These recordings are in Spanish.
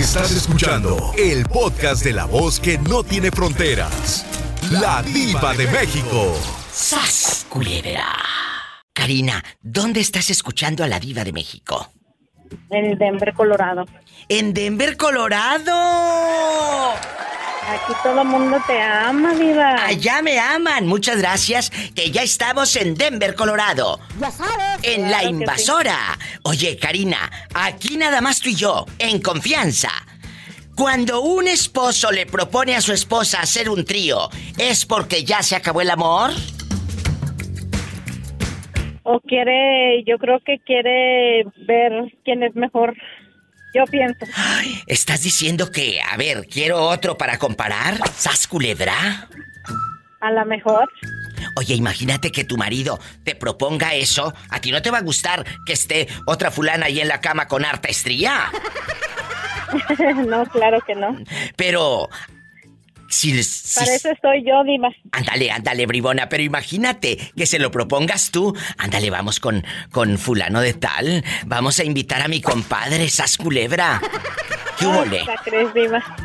Estás escuchando el podcast de la voz que no tiene fronteras. La diva de México. ¡Sas, culebra! Karina, ¿dónde estás escuchando a la diva de México? En Denver, Colorado. En Denver, Colorado. Aquí todo el mundo te ama, diva. Allá me aman. Muchas gracias. Que ya estamos en Denver, Colorado. Ya sabes. En la invasora. Oye, Karina, aquí nada más tú y yo, en confianza. Cuando un esposo le propone a su esposa hacer un trío, ¿es porque ya se acabó el amor? O quiere, yo creo que quiere ver quién es mejor. Yo pienso. ¿Estás diciendo que, a ver, quiero otro para comparar? ¿Sas culebra? A lo mejor. Oye, imagínate que tu marido te proponga eso. ¿A ti no te va a gustar que esté otra fulana ahí en la cama con harta estría? no, claro que no. Pero si, Para eso estoy yo, Diva. Ándale, ándale, bribona, pero imagínate que se lo propongas tú. Ándale, vamos con, con fulano de tal. Vamos a invitar a mi compadre, Sas Culebra. ¿Qué hubo, crees?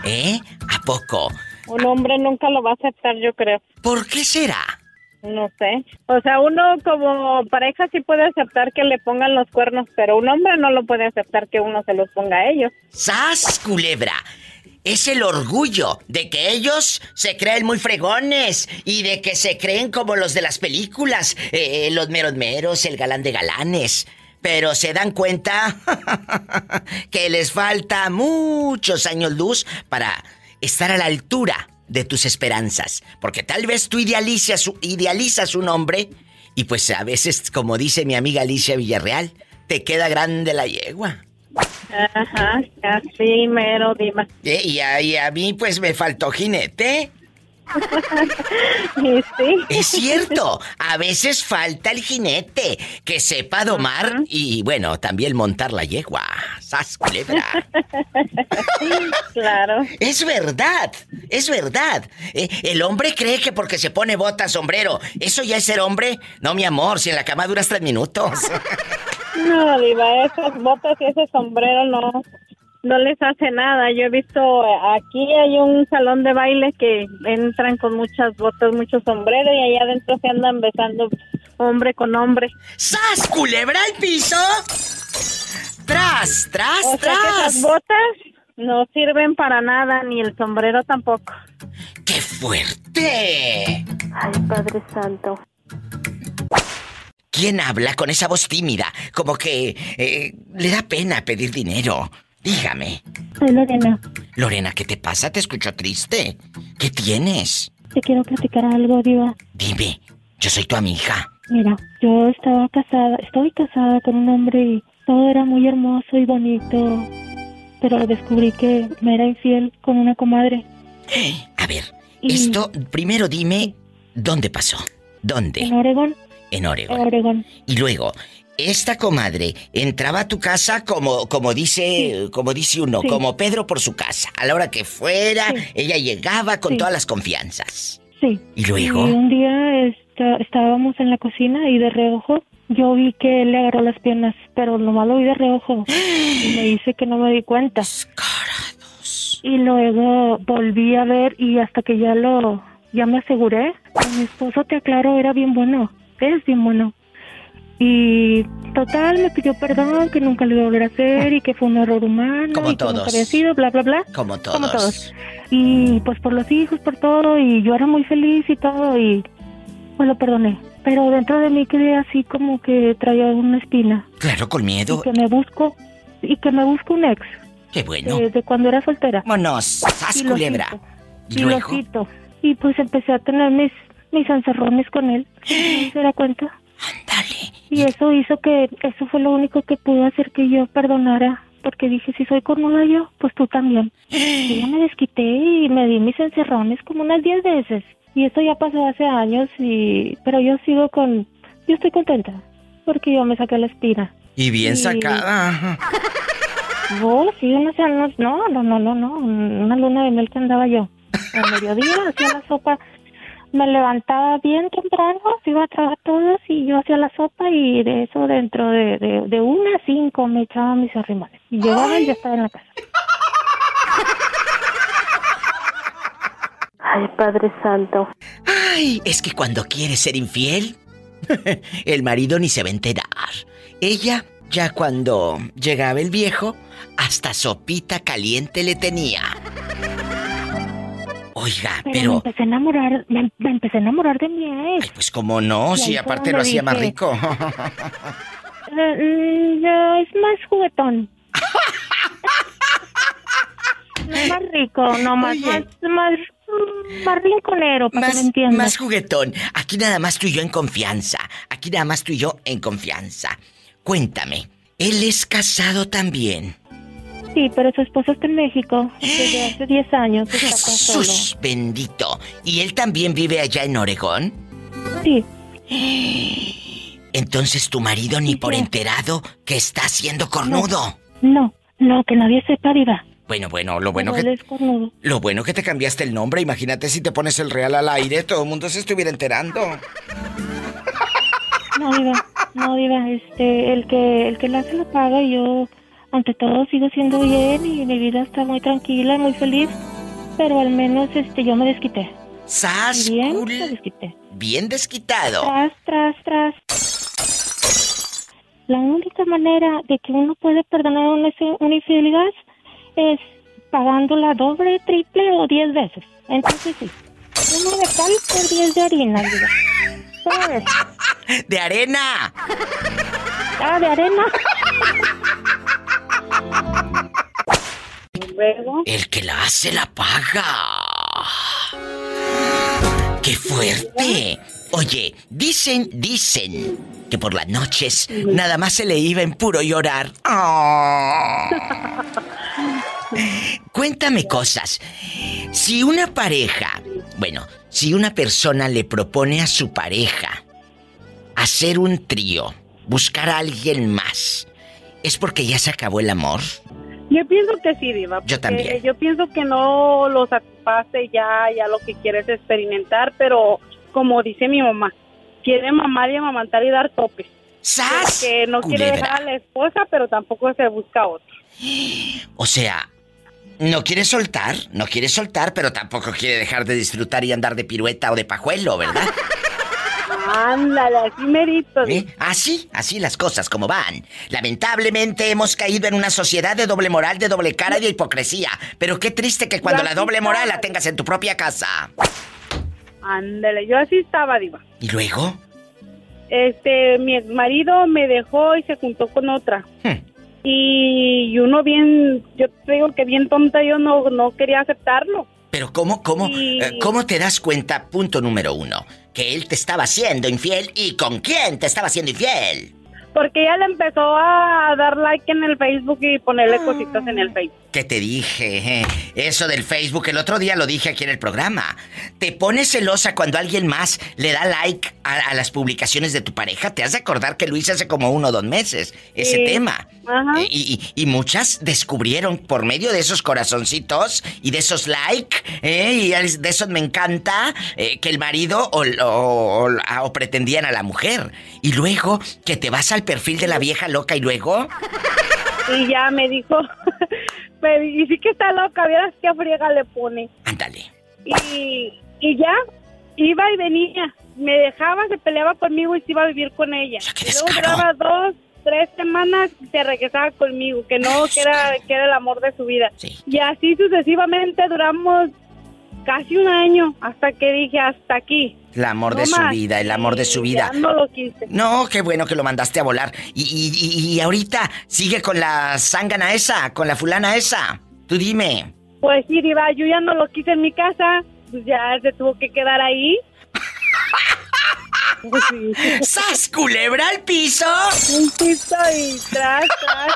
¿Eh? ¿A poco? Un hombre nunca lo va a aceptar, yo creo. ¿Por qué será? No sé. O sea, uno como pareja sí puede aceptar que le pongan los cuernos, pero un hombre no lo puede aceptar que uno se los ponga a ellos. ¡Sas, culebra! Es el orgullo de que ellos se creen muy fregones y de que se creen como los de las películas, eh, los meros meros, el galán de galanes. Pero se dan cuenta que les falta muchos años luz para estar a la altura de tus esperanzas. Porque tal vez tú idealizas, idealizas un hombre y pues a veces, como dice mi amiga Alicia Villarreal, te queda grande la yegua. Ajá, así mero, Diva. Y, a, y a mí pues me faltó jinete. Sí. Es cierto, a veces falta el jinete que sepa domar y bueno, también montar la yegua. ¡Sas culebra! Claro. Es verdad, es verdad. Eh, el hombre cree que porque se pone bota, sombrero, ¿eso ya es ser hombre? No, mi amor, si en la cama duras tres minutos. No, Diva, esas botas y ese sombrero no, no les hace nada. Yo he visto, aquí hay un salón de baile que entran con muchas botas, muchos sombreros y allá adentro se andan besando hombre con hombre. ¡Sas, culebra al piso! ¡Tras, tras, O sea que tras! esas botas no sirven para nada, ni el sombrero tampoco. ¡Qué fuerte! Ay, Padre Santo. ¿Quién habla con esa voz tímida? Como que eh, le da pena pedir dinero. Dígame. Soy Lorena. Lorena, ¿qué te pasa? Te escucho triste. ¿Qué tienes? Te quiero platicar algo, Diva. Dime, yo soy tu amiga. Mira, yo estaba casada, estoy casada con un hombre y todo era muy hermoso y bonito, pero descubrí que me era infiel con una comadre. A ver, Y- esto, primero dime, ¿dónde pasó? En ¿Dónde? Oregón, En Oregon. Oregón. Y luego, esta comadre entraba a tu casa como, como dice, como dice uno, Sí. como Pedro por su casa. A la hora que fuera, Sí. ella llegaba con Sí. todas las confianzas. Sí. ¿Y luego? Y un día esta- estábamos en la cocina y de reojo yo vi que él le agarró las piernas, pero nomás lo vi de reojo. Y me dice que no me di cuenta. Descarados. Y luego volví a ver y hasta que ya lo, ya me aseguré, mi esposo te aclaro era bien bueno, es bien bueno. Y total me pidió perdón, que nunca lo iba a volver a hacer y que fue un error humano Como y todos. sido, bla, bla, bla. Como todos. Como todos. Y pues por los hijos, por todo, y yo era muy feliz y todo, y pues lo perdoné. Pero dentro de mí quedé así como que traía una espina. Claro, con Y miedo. que me busco, y que me busco un ex, Qué bueno. desde cuando era soltera. Vámonos, sas Y lo culebra. cito. Y Y lo luego, cito. Y pues empecé a tener mis, mis encerrones con él. ¿No se da cuenta? ándale. Y eso hizo que, eso fue lo único que pudo hacer que yo perdonara. Porque dije, si soy cornuda yo, pues tú también. Y yo me desquité y me di mis encerrones como unas 10 veces. Y esto ya pasó hace años y... Pero yo sigo con... Yo estoy contenta. Porque yo me saqué la espina. Y bien Sí. sacada. Oh, sí, unos años, no, no, no, no, no, una luna de miel que andaba yo. Al mediodía hacía la sopa, me levantaba bien temprano, iba a trabajar todos y yo hacía la sopa y de eso dentro de, de, de una a cinco me echaba mis arrimones. Y llegaba y ya estaba en la casa. Ay, Padre Santo. Ay, es que cuando quiere ser infiel, el marido ni se va a enterar. Ella, ya cuando llegaba el viejo, hasta sopita caliente le tenía. Oiga, pero... pero... Me empecé a enamorar, me, empecé a enamorar de mi ex. Ay, pues como no, si aparte lo hacía más rico. Mm, es más juguetón. no es más rico, no más, más, más, más rinconero, para más, que me entiendas. Más juguetón. Aquí nada más tú y yo en confianza. Aquí nada más tú y yo en confianza. Cuéntame, ¿él es casado también? Sí, pero su esposo está en México desde hace 10 años. Jesús bendito. ¿Y él también vive allá en Oregón? Sí. Entonces tu marido ni por enterado que está haciendo cornudo. No, no, que nadie sepa, diva. Bueno, bueno, lo bueno que... Lo bueno que te cambiaste el nombre. Imagínate si te pones el real al aire, todo el mundo se estuviera enterando. No, diva, no, diva, este, el que, el que la hace la paga y yo ante todo sigo siendo bien y mi vida está muy tranquila, muy feliz, pero al menos este yo me desquité. ¡Sas! Bien, me desquité. Bien desquitado. Tras, tras, tras. La única manera de que uno puede perdonar una, una infidelidad es pagándola doble, triple o diez veces. Entonces sí. Uno de cal por diez de harina, digo. ¡De arena! Ah, de arena. El que la hace la paga. ¡Qué fuerte! Oye, dicen, dicen que por las noches nada más se le iba en puro llorar. Cuéntame cosas. Si una pareja, bueno, si una persona le propone a su pareja hacer un trío, buscar a alguien más, ¿es porque ya se acabó el amor? Yo pienso que sí, Diva. Yo también. Yo pienso que no lo satisface ya, ya lo que quieres experimentar, pero como dice mi mamá, quiere mamar y amamantar y dar topes. ¡Sas! Que no quiere dejar a la esposa, pero tampoco se busca otro. O sea, no quiere soltar, no quiere soltar, pero tampoco quiere dejar de disfrutar y andar de pirueta o de pajuelo, ¿verdad? Ándale, así merito. ¿Eh? Así, así las cosas como van. Lamentablemente hemos caído en una sociedad de doble moral, de doble cara y de hipocresía. Pero qué triste que cuando la doble moral la tengas en tu propia casa. Ándale, yo así estaba, Diva. ¿Y luego? Este, mi marido me dejó y se juntó con otra. Hmm. Y uno bien, yo digo que bien tonta, yo no, no quería aceptarlo. Pero ¿cómo, cómo, eh, cómo te das cuenta, punto número uno, que él te estaba haciendo infiel y con quién te estaba haciendo infiel? Porque ella le empezó a dar like en el Facebook y ponerle cositas en el Facebook. ¿Qué te dije? Eso del Facebook, el otro día lo dije aquí en el programa. ¿Te pones celosa cuando alguien más le da like a, las publicaciones de tu pareja? Te has de acordar que Luis hace como uno o dos meses ese tema. Ajá. Y, muchas descubrieron por medio de esos corazoncitos y de esos like, eh, y de esos me encanta, eh, que el marido o, o pretendían a la mujer. Y luego que te vas al perfil de la vieja loca y luego. Y ya me dijo, y sí que está loca, vieras qué friega le pone. Ándale. Y, y ya, iba y venía. Me dejaba, se peleaba conmigo y se iba a vivir con ella. y luego duraba dos, tres semanas y se regresaba conmigo, que no, que era, que era el amor de su vida. Y así sucesivamente duramos casi un año hasta que dije hasta aquí. El amor de su vida, el amor de su vida. no lo quise. No, qué bueno que lo mandaste a volar. Y, y, y, ahorita sigue con la zángana esa, con la fulana esa. Tú dime. Pues sí, Diva, yo ya no lo quise en mi casa. Pues ya se tuvo que quedar ahí. ¡Sas, culebra al piso! Un piso y tras, tras.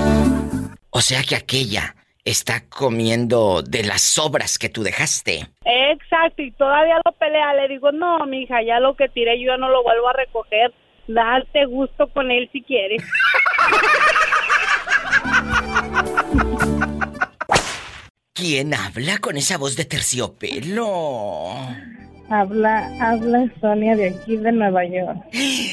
o sea que aquella está comiendo de las sobras que tú dejaste. Exacto, y todavía lo pelea. Le digo, no, mija, ya lo que tiré yo ya no lo vuelvo a recoger. Darte gusto con él si quieres. ¿Quién habla con esa voz de terciopelo? Habla, habla Sonia de aquí de Nueva York.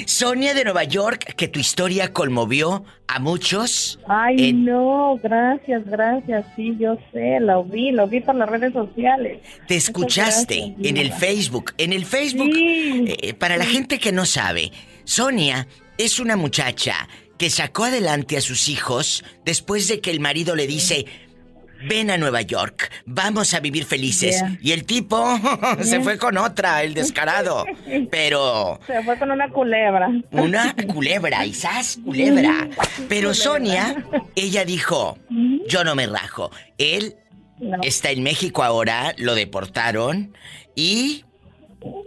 Sonia de Nueva York, que tu historia conmovió a muchos. Ay, no, gracias, gracias. Sí, yo sé, lo vi, lo vi por las redes sociales. Te escuchaste en el Facebook. En el Facebook, eh, para la gente que no sabe, Sonia es una muchacha que sacó adelante a sus hijos después de que el marido le dice, ven a Nueva York, vamos a vivir felices. Y el tipo se fue con otra, el descarado. Pero... Se fue con una culebra. Una culebra, Isás, culebra. Pero Sonia, ella dijo, yo no me rajo. Él está en México ahora, lo deportaron y...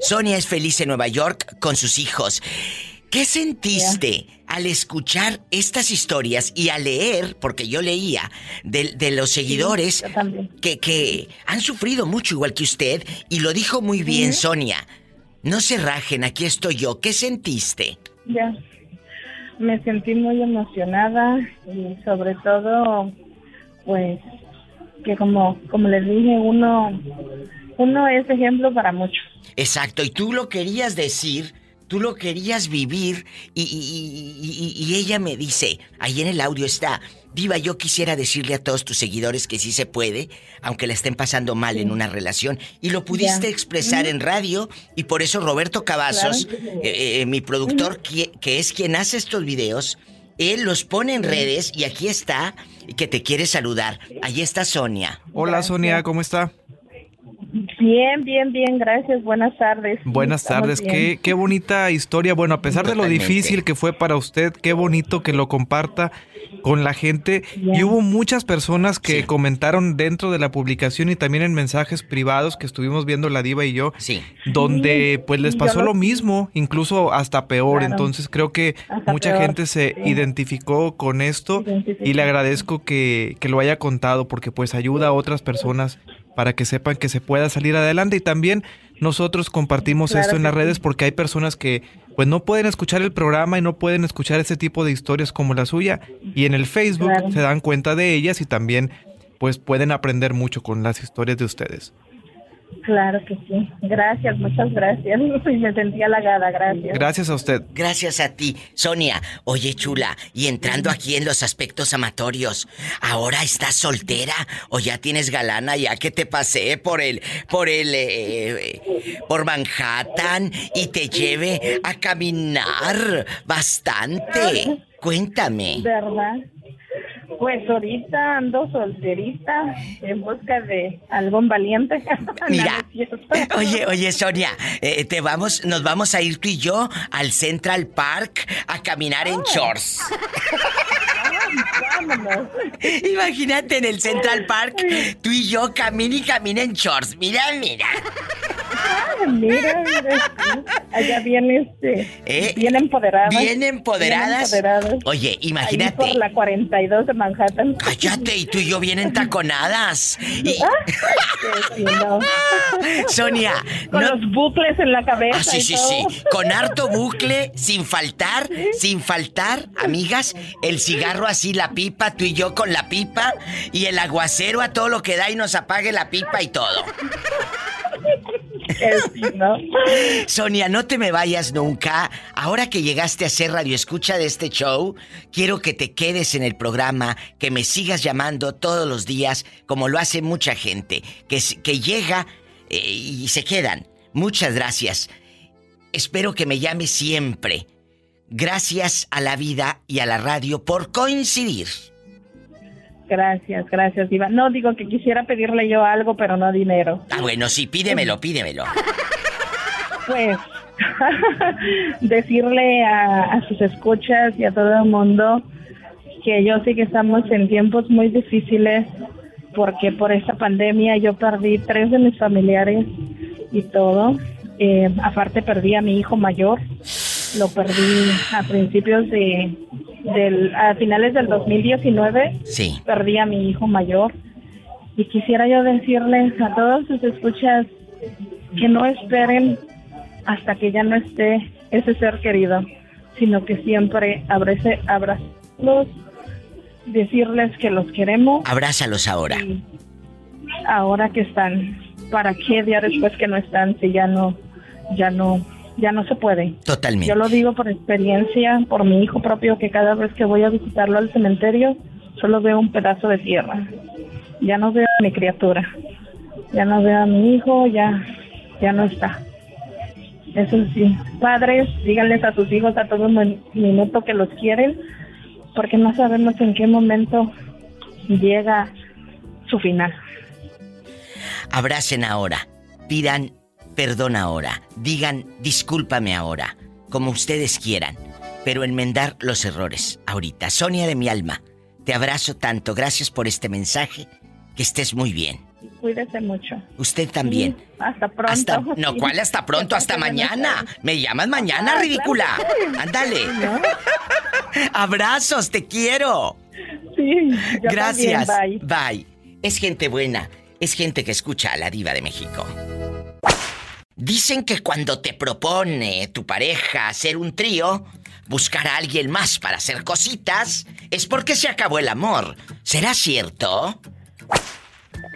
Sonia es feliz en Nueva York con sus hijos. ¿Qué sentiste al escuchar estas historias y a leer, porque yo leía, de, los seguidores que, que, han sufrido mucho igual que usted, y lo dijo muy bien Sonia? No se rajen, aquí estoy yo. ¿Qué sentiste? Ya, me sentí muy emocionada y sobre todo, pues, que como, como les dije, uno, uno es ejemplo para muchos. Exacto, y tú lo querías decir tú lo querías vivir y, ella me dice, ahí en el audio está, Diva, yo quisiera decirle a todos tus seguidores que sí se puede, aunque la estén pasando mal en una relación, y lo pudiste expresar en radio, y por eso Roberto Cavazos, eh, eh, mi productor, que, es quien hace estos videos, él los pone en redes y aquí está, y que te quiere saludar. Ahí está Sonia. Hola Sonia, ¿cómo está? Bien, bien, bien, gracias. Buenas tardes. Buenas tardes. Qué, qué, bonita historia. Bueno, a pesar de lo difícil que fue para usted, qué bonito que lo comparta con la gente. Y hubo muchas personas que comentaron dentro de la publicación y también en mensajes privados que estuvimos viendo la diva y yo, sí. donde pues les pasó lo mismo, incluso hasta peor. Entonces creo que mucha gente se identificó con esto y le agradezco que, que lo haya contado porque pues ayuda a otras personas para que sepan que se pueda salir adelante. Y también nosotros compartimos esto en las redes porque hay personas que pues no pueden escuchar el programa y no pueden escuchar ese tipo de historias como la suya. Y en el Facebook se dan cuenta de ellas y también pues pueden aprender mucho con las historias de ustedes. Claro que sí. Gracias, muchas gracias. Me sentí halagada, gracias. Gracias a usted. Gracias a ti, Sonia. Oye, chula, y entrando aquí en los aspectos amatorios, ¿ahora estás soltera o ya tienes galana ya que te pasé por el, por el, eh, por Manhattan y te lleve a caminar bastante? Cuéntame. ¿Verdad? Pues ahorita ando solterita en busca de algún valiente. Mira, oye, oye Sonia, eh, te vamos, nos vamos a ir tú y yo al Central Park a caminar en shorts. Imagínate en el Central Park, tú y yo camina y camina en shorts. Mira, mira. Ah, mira, allá viene este, ¿Eh? bien empoderadas. Bien empoderadas. Oye, imagínate. por la 42 de Manhattan. Cállate, y tú y yo bien entaconadas. Y... Ah, Sonia. Con los bucles en la cabeza. Ah, sí, sí, sí. Con harto bucle, sin faltar, sin faltar, amigas, el cigarro así, la pipa, tú y yo con la pipa, y el aguacero a todo lo que da y nos apague la pipa y todo. Sonia, no te me vayas nunca. Ahora que llegaste a ser radio escucha de este show, quiero que te quedes en el programa, que me sigas llamando todos los días, como lo hace mucha gente, que, que llega eh, y se quedan. Muchas gracias. Espero que me llames siempre. Gracias a la vida y a la radio por coincidir. Gracias, gracias, Iván. No, digo que quisiera pedirle yo algo, pero no dinero. Ah, bueno, sí, pídemelo, pídemelo. Pues, decirle a, sus escuchas y a todo el mundo que yo sé que estamos en tiempos muy difíciles porque por esta pandemia yo perdí tres de mis familiares y todo. Eh, aparte perdí a mi hijo mayor, lo perdí a principios de del, a finales del 2019 sí. perdí a mi hijo mayor y quisiera yo decirles a todos sus escuchas que no esperen hasta que ya no esté ese ser querido, sino que siempre abrace, abrazarlos, decirles que los queremos. Abrázalos ahora. Ahora que están ¿para qué día después que no están si ya no, ya no, ya no se puede? Totalmente. Yo lo digo por experiencia, por mi hijo propio, que cada vez que voy a visitarlo al cementerio, solo veo un pedazo de tierra. Ya no veo a mi criatura. Ya no veo a mi hijo, ya, ya no está. Eso sí, padres, díganles a sus hijos a todo minuto que los quieren, porque no sabemos en qué momento llega su final. Abracen ahora, pidan perdón ahora, digan discúlpame ahora, como ustedes quieran, pero enmendar los errores ahorita. Sonia de mi alma, te abrazo tanto, gracias por este mensaje, que estés muy bien. Cuídese mucho. Usted también. hasta pronto. no, ¿cuál hasta pronto? Hasta mañana. Me llamas mañana, ah, ridícula. Ándale. Abrazos, te quiero. Sí. Gracias. bye. Bye. Es gente buena. Es gente que escucha a la diva de México. Dicen que cuando te propone tu pareja hacer un trío, buscar a alguien más para hacer cositas, es porque se acabó el amor. ¿Será cierto?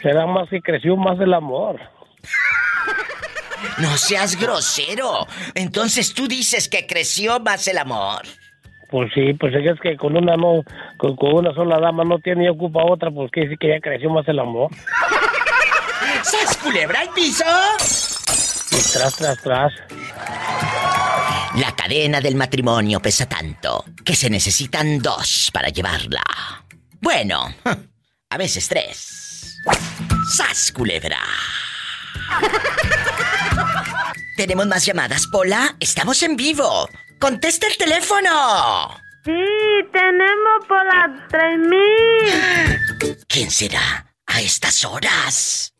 Será más que creció más el amor. No seas grosero. Entonces tú dices que creció más el amor. Pues sí, pues es que con una no, con, una sola dama no tiene y ocupa otra, pues que sí que ya creció más el amor. ¡Sas culebra el piso! Y tras, tras, tras. La cadena del matrimonio pesa tanto que se necesitan dos para llevarla. Bueno, a veces tres. ¡Sas, culebra! Tenemos más llamadas, Pola. Estamos en vivo. ¡Contesta el teléfono! Sí, tenemos Pola 3000. ¿Quién será a estas horas?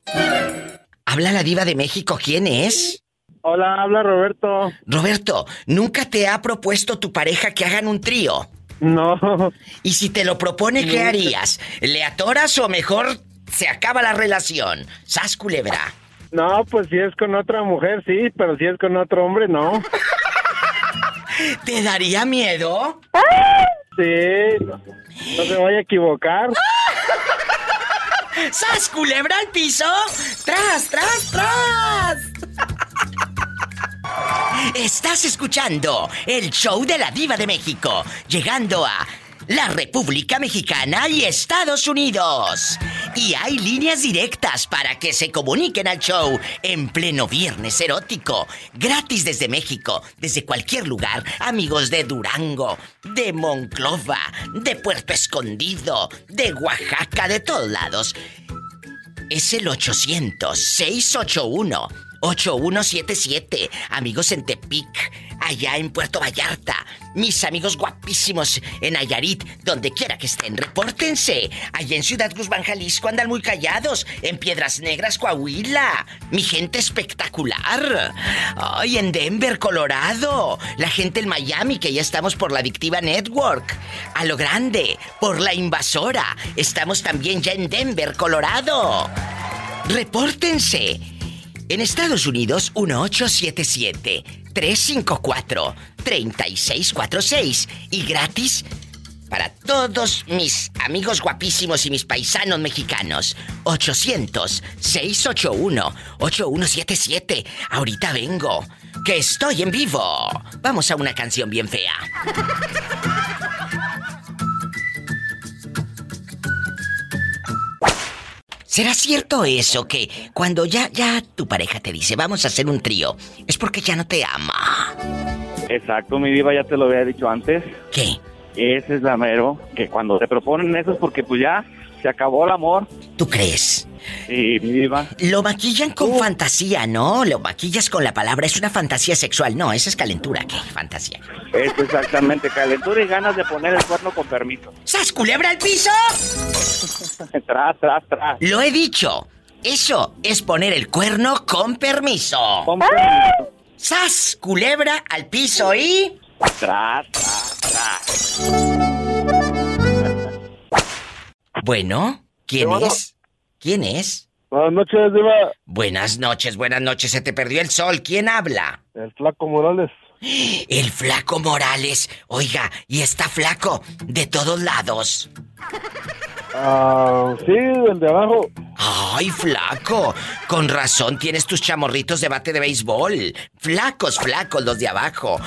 Habla la diva de México. ¿Quién es? Hola, habla Roberto. Roberto, ¿nunca te ha propuesto tu pareja que hagan un trío? No. ¿Y si te lo propone, qué harías? ¿Le atoras o mejor se acaba la relación. Sas culebra. No, pues si es con otra mujer, sí, pero si es con otro hombre, no. ¿Te daría miedo? Sí, no, se vaya a equivocar. ¡Sas culebra al piso! ¡Tras, tras, tras! Estás escuchando el show de la diva de México, llegando a la República Mexicana y Estados Unidos. Y hay líneas directas para que se comuniquen al show en pleno viernes erótico, gratis desde México, desde cualquier lugar, amigos de Durango, de Monclova, de Puerto Escondido, de Oaxaca, de todos lados. Es el 800 681 8177. Amigos en Tepic, allá en Puerto Vallarta. Mis amigos guapísimos en Ayarit, donde quiera que estén, repórtense. Allá en Ciudad Guzmán, Jalisco, andan muy callados. En Piedras Negras, Coahuila. Mi gente espectacular. Ay, en Denver, Colorado. La gente en Miami, que ya estamos por la Adictiva Network. A lo grande, por la invasora. Estamos también ya en Denver, Colorado. Repórtense. En Estados Unidos, 1877-354-3646. Y gratis para todos mis amigos guapísimos y mis paisanos mexicanos. 800-681-8177. Ahorita vengo, que estoy en vivo. Vamos a una canción bien fea. ¿Será cierto eso que cuando ya ya tu pareja te dice vamos a hacer un trío es porque ya no te ama? Exacto, mi diva ya te lo había dicho antes. ¿Qué? Ese es la mero, que cuando te proponen eso es porque pues ya se acabó el amor. ¿Tú crees? Sí, mi diva. Lo maquillan con fantasía, ¿no? Lo maquillas con la palabra, es una fantasía sexual. No, esa es calentura, ¿qué? Fantasía. Es exactamente, calentura y ganas de poner el cuerno con permiso. ¿Sas culebra al piso? tras, tras, tras. Lo he dicho. Eso es poner el cuerno con permiso. Con permiso. ¡Sas! Culebra al piso y. Tras, tras, tras. Bueno, ¿quién es? ¿Quién es? Buenas noches, Diva. Buenas noches, buenas noches. Se te perdió el sol. ¿Quién habla? El Flaco Morales. El Flaco Morales. Oiga, y está flaco de todos lados. Ah, sí, el de abajo. Ay, flaco. Con razón tienes tus chamorritos de bate de béisbol. Flacos, flacos los de abajo.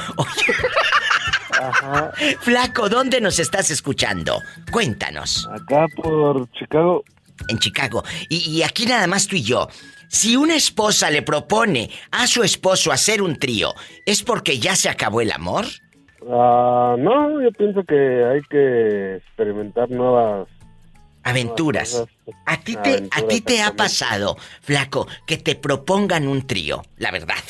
Ajá. Flaco, ¿dónde nos estás escuchando? Cuéntanos. Acá por Chicago. En Chicago. Y, aquí nada más tú y yo. Si una esposa le propone a su esposo hacer un trío, ¿es porque ya se acabó el amor? Ah, no, yo pienso que hay que experimentar nuevas aventuras. a ti te, a ti te ha pasado, flaco, que te propongan un trío, la verdad.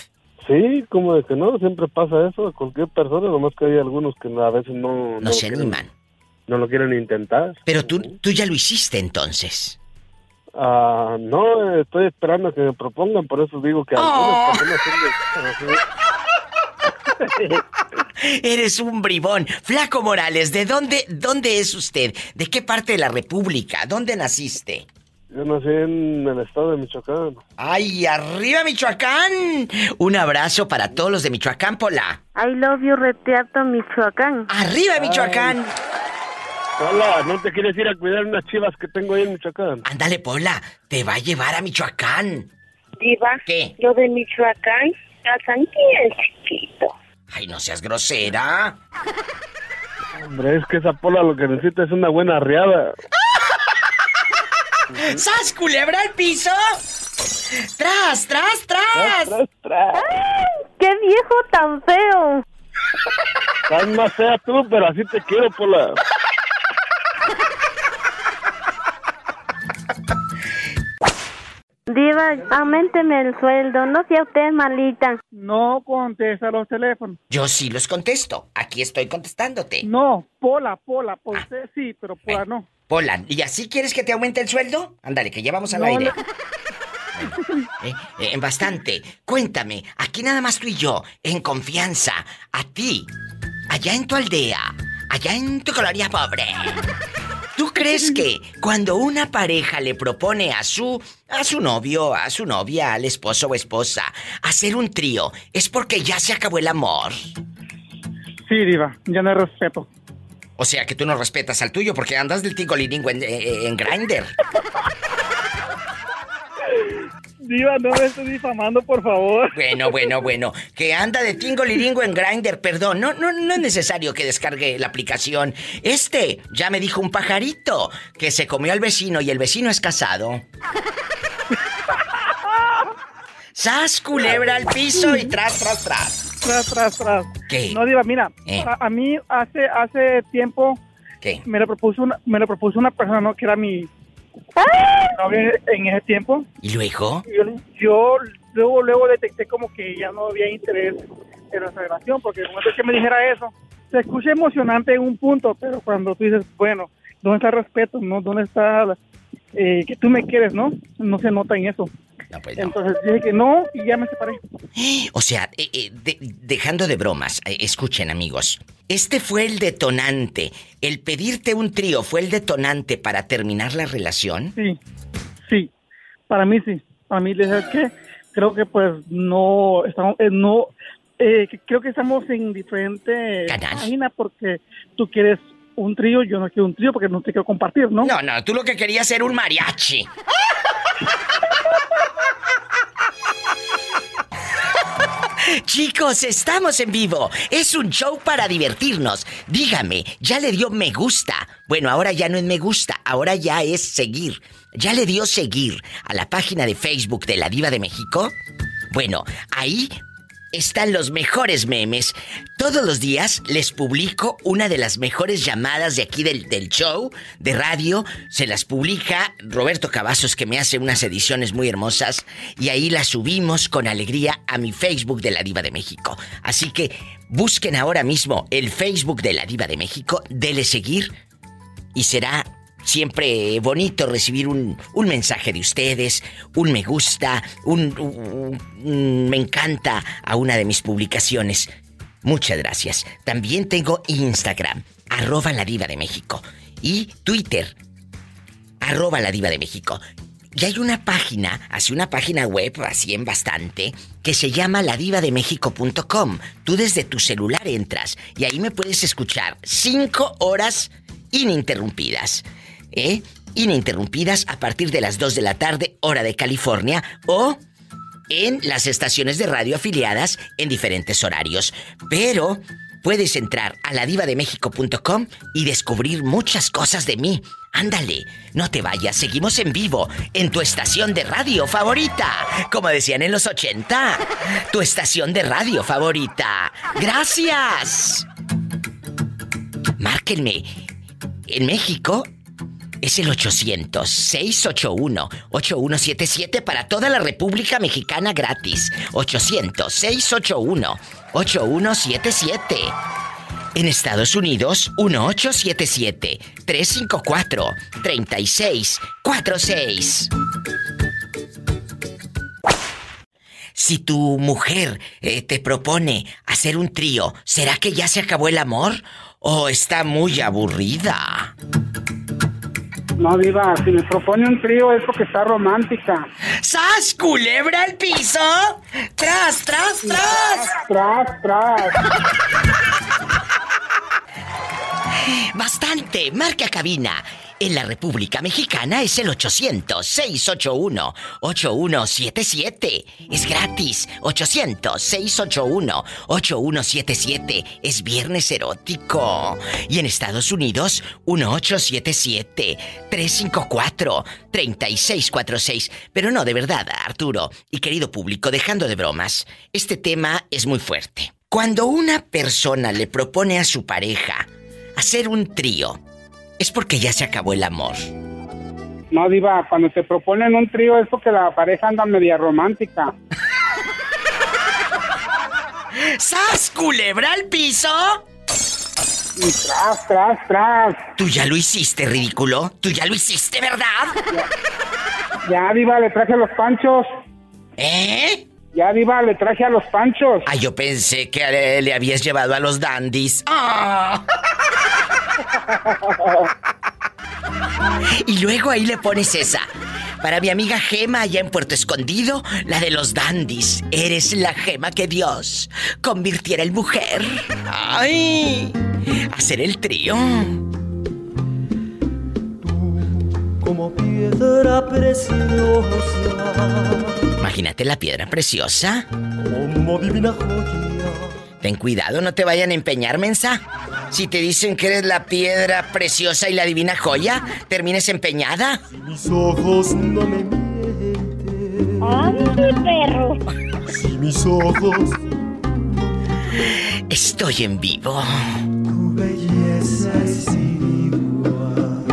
Sí, como de que no, siempre pasa eso a cualquier persona, nomás que hay algunos que a veces no... No, se animan. No lo quieren intentar. Pero tú, tú ya lo hiciste entonces. Ah, no, estoy esperando a que me propongan, por eso digo que oh. Eres un bribón. Flaco Morales, ¿de dónde, dónde es usted? ¿De qué parte de la República? ¿Dónde naciste? Yo nací en el estado de Michoacán. ¡Ay, arriba Michoacán! Un abrazo para todos los de Michoacán, Pola. I love you, Reteato, Michoacán. ¡Arriba Michoacán! Hola, ¿no te quieres ir a cuidar unas chivas que tengo ahí en Michoacán? Ándale, Pola, te va a llevar a Michoacán. Diva, ¿qué? Lo de Michoacán, tan bien chiquito. Ay, no seas grosera. Hombre, es que esa Pola lo que necesita es una buena arriada. ¡Sas, culebra al piso! ¡Tras, tras, tras! ¡Tras, tras, ¡Qué viejo tan feo! Estás más fea tú, pero así te quiero, Pola. Diva, aumenteme el sueldo, no sea usted malita. No contesta los teléfonos. Yo sí los contesto. Aquí estoy contestándote. No, Pola, Pola, por ah. usted sí, pero Pola no. Pola, ¿y así quieres que te aumente el sueldo? Ándale, que llevamos al aire. Eh, eh, en bastante. Cuéntame, aquí nada más tú y yo, en confianza, a ti, allá en tu aldea, allá en tu colonia pobre. ¿Tú crees que cuando una pareja le propone a su a su novio, a su novia, al esposo o esposa hacer un trío, es porque ya se acabó el amor? Sí, diva, ya no hay respeto. O sea que tú no respetas al tuyo porque andas del tingoliringo en, en, en Grinder. Diva, no me estés difamando, por favor. Bueno, bueno, bueno. Que anda de tingo liringo en Grinder, perdón. No, no, no es necesario que descargue la aplicación. Este, ya me dijo un pajarito que se comió al vecino y el vecino es casado. ¡Sas, culebra al piso y tras, tras, tras! Tras, tras, tras. ¿Qué? No, Diva, mira, eh. a, mí hace, hace tiempo... ¿Qué? Me lo propuso una, me lo propuso una persona, ¿no? Que era mi, en ese tiempo. ¿Y luego? Yo, luego, luego detecté como que ya no había interés en nuestra relación, porque el momento que me dijera eso, se escucha emocionante en un punto, pero cuando tú dices, bueno, ¿dónde está el respeto? ¿no? ¿Dónde está eh, que tú me quieres, no? No se nota en eso. Pues Entonces dije que no y ya me separé. O sea, eh, eh, dejando de bromas, escuchen amigos, este fue el detonante, el pedirte un trío fue el detonante para terminar la relación. Sí, sí, para mí sí, para mí, ¿sabes qué? Creo que pues no, estamos, no, creo que estamos en diferentes páginas porque tú quieres un trío, yo no quiero un trío porque no te quiero compartir, ¿no? No, no, tú lo que querías era un mariachi. Chicos, estamos en vivo. Es un show para divertirnos. Dígame, ¿ya le dio me gusta? Bueno, ahora ya no es me gusta, ahora ya es seguir. ¿Ya le dio seguir a la página de Facebook de la Diva de México? Bueno, ahí están los mejores memes. Todos los días les publico una de las mejores llamadas de aquí del, show de radio. Se las publica Roberto Cavazos que me hace unas ediciones muy hermosas y ahí las subimos con alegría a mi Facebook de la Diva de México. Así que busquen ahora mismo el Facebook de la Diva de México, dele seguir y será siempre bonito recibir un, mensaje de ustedes, un me gusta, un, me encanta a una de mis publicaciones. Muchas gracias. También tengo Instagram, arroba la diva de México. Y Twitter, arroba la diva de México. Y hay una página, así una página web, así en bastante, que se llama ladivademexico.com. Tú desde tu celular entras y ahí me puedes escuchar cinco horas ininterrumpidas. ¿Eh? ininterrumpidas a partir de las 2 de la tarde, hora de California, o en las estaciones de radio afiliadas en diferentes horarios. Pero puedes entrar a ladivademexico.com y descubrir muchas cosas de mí. Ándale, no te vayas, seguimos en vivo en tu estación de radio favorita, como decían en los 80. Tu estación de radio favorita. Gracias. Márquenme. En México es el 800-681-8177 para toda la República Mexicana gratis. 800-681-8177. En Estados Unidos, 1877-354-3646. Si tu mujer eh, te propone hacer un trío, ¿será que ya se acabó el amor? ¿O está muy aburrida? No, Diva, si me propone un trío es porque está romántica. ¡Sas, culebra al piso! ¡Tras, tras, tras! ¡Tras, tras! Bastante, marca cabina. En la República Mexicana es el 800-681-8177. Es gratis. 800-681-8177. Es viernes erótico. Y en Estados Unidos, 1877-354-3646. Pero no, de verdad, Arturo y querido público, dejando de bromas, este tema es muy fuerte. Cuando una persona le propone a su pareja hacer un trío, es porque ya se acabó el amor. No, Diva, cuando te proponen un trío es porque la pareja anda media romántica. ¡Sas, culebra al piso! Y tras, tras, tras. ¿Tú ya lo hiciste, ridículo? ¿Tú ya lo hiciste, verdad? Ya, Diva, le traje a los panchos. ¿Eh? Ya, Diva, le traje a los panchos. Ah, yo pensé que le, le habías llevado a los dandies. ¡Ah! Y luego ahí le pones esa. Para mi amiga Gema allá en Puerto Escondido, la de los dandies. Eres la gema que Dios convirtiera en mujer. ¡Ay! Hacer el trío. Como piedra preciosa. Imagínate la piedra preciosa. Como divina joya. Ten cuidado, no te vayan a empeñar, mensa. Si te dicen que eres la piedra preciosa y la divina joya, termines empeñada. Mis ojos no me mienten. ¡Ay, perro! Si mis ojos. Estoy en vivo. Tu belleza es igual.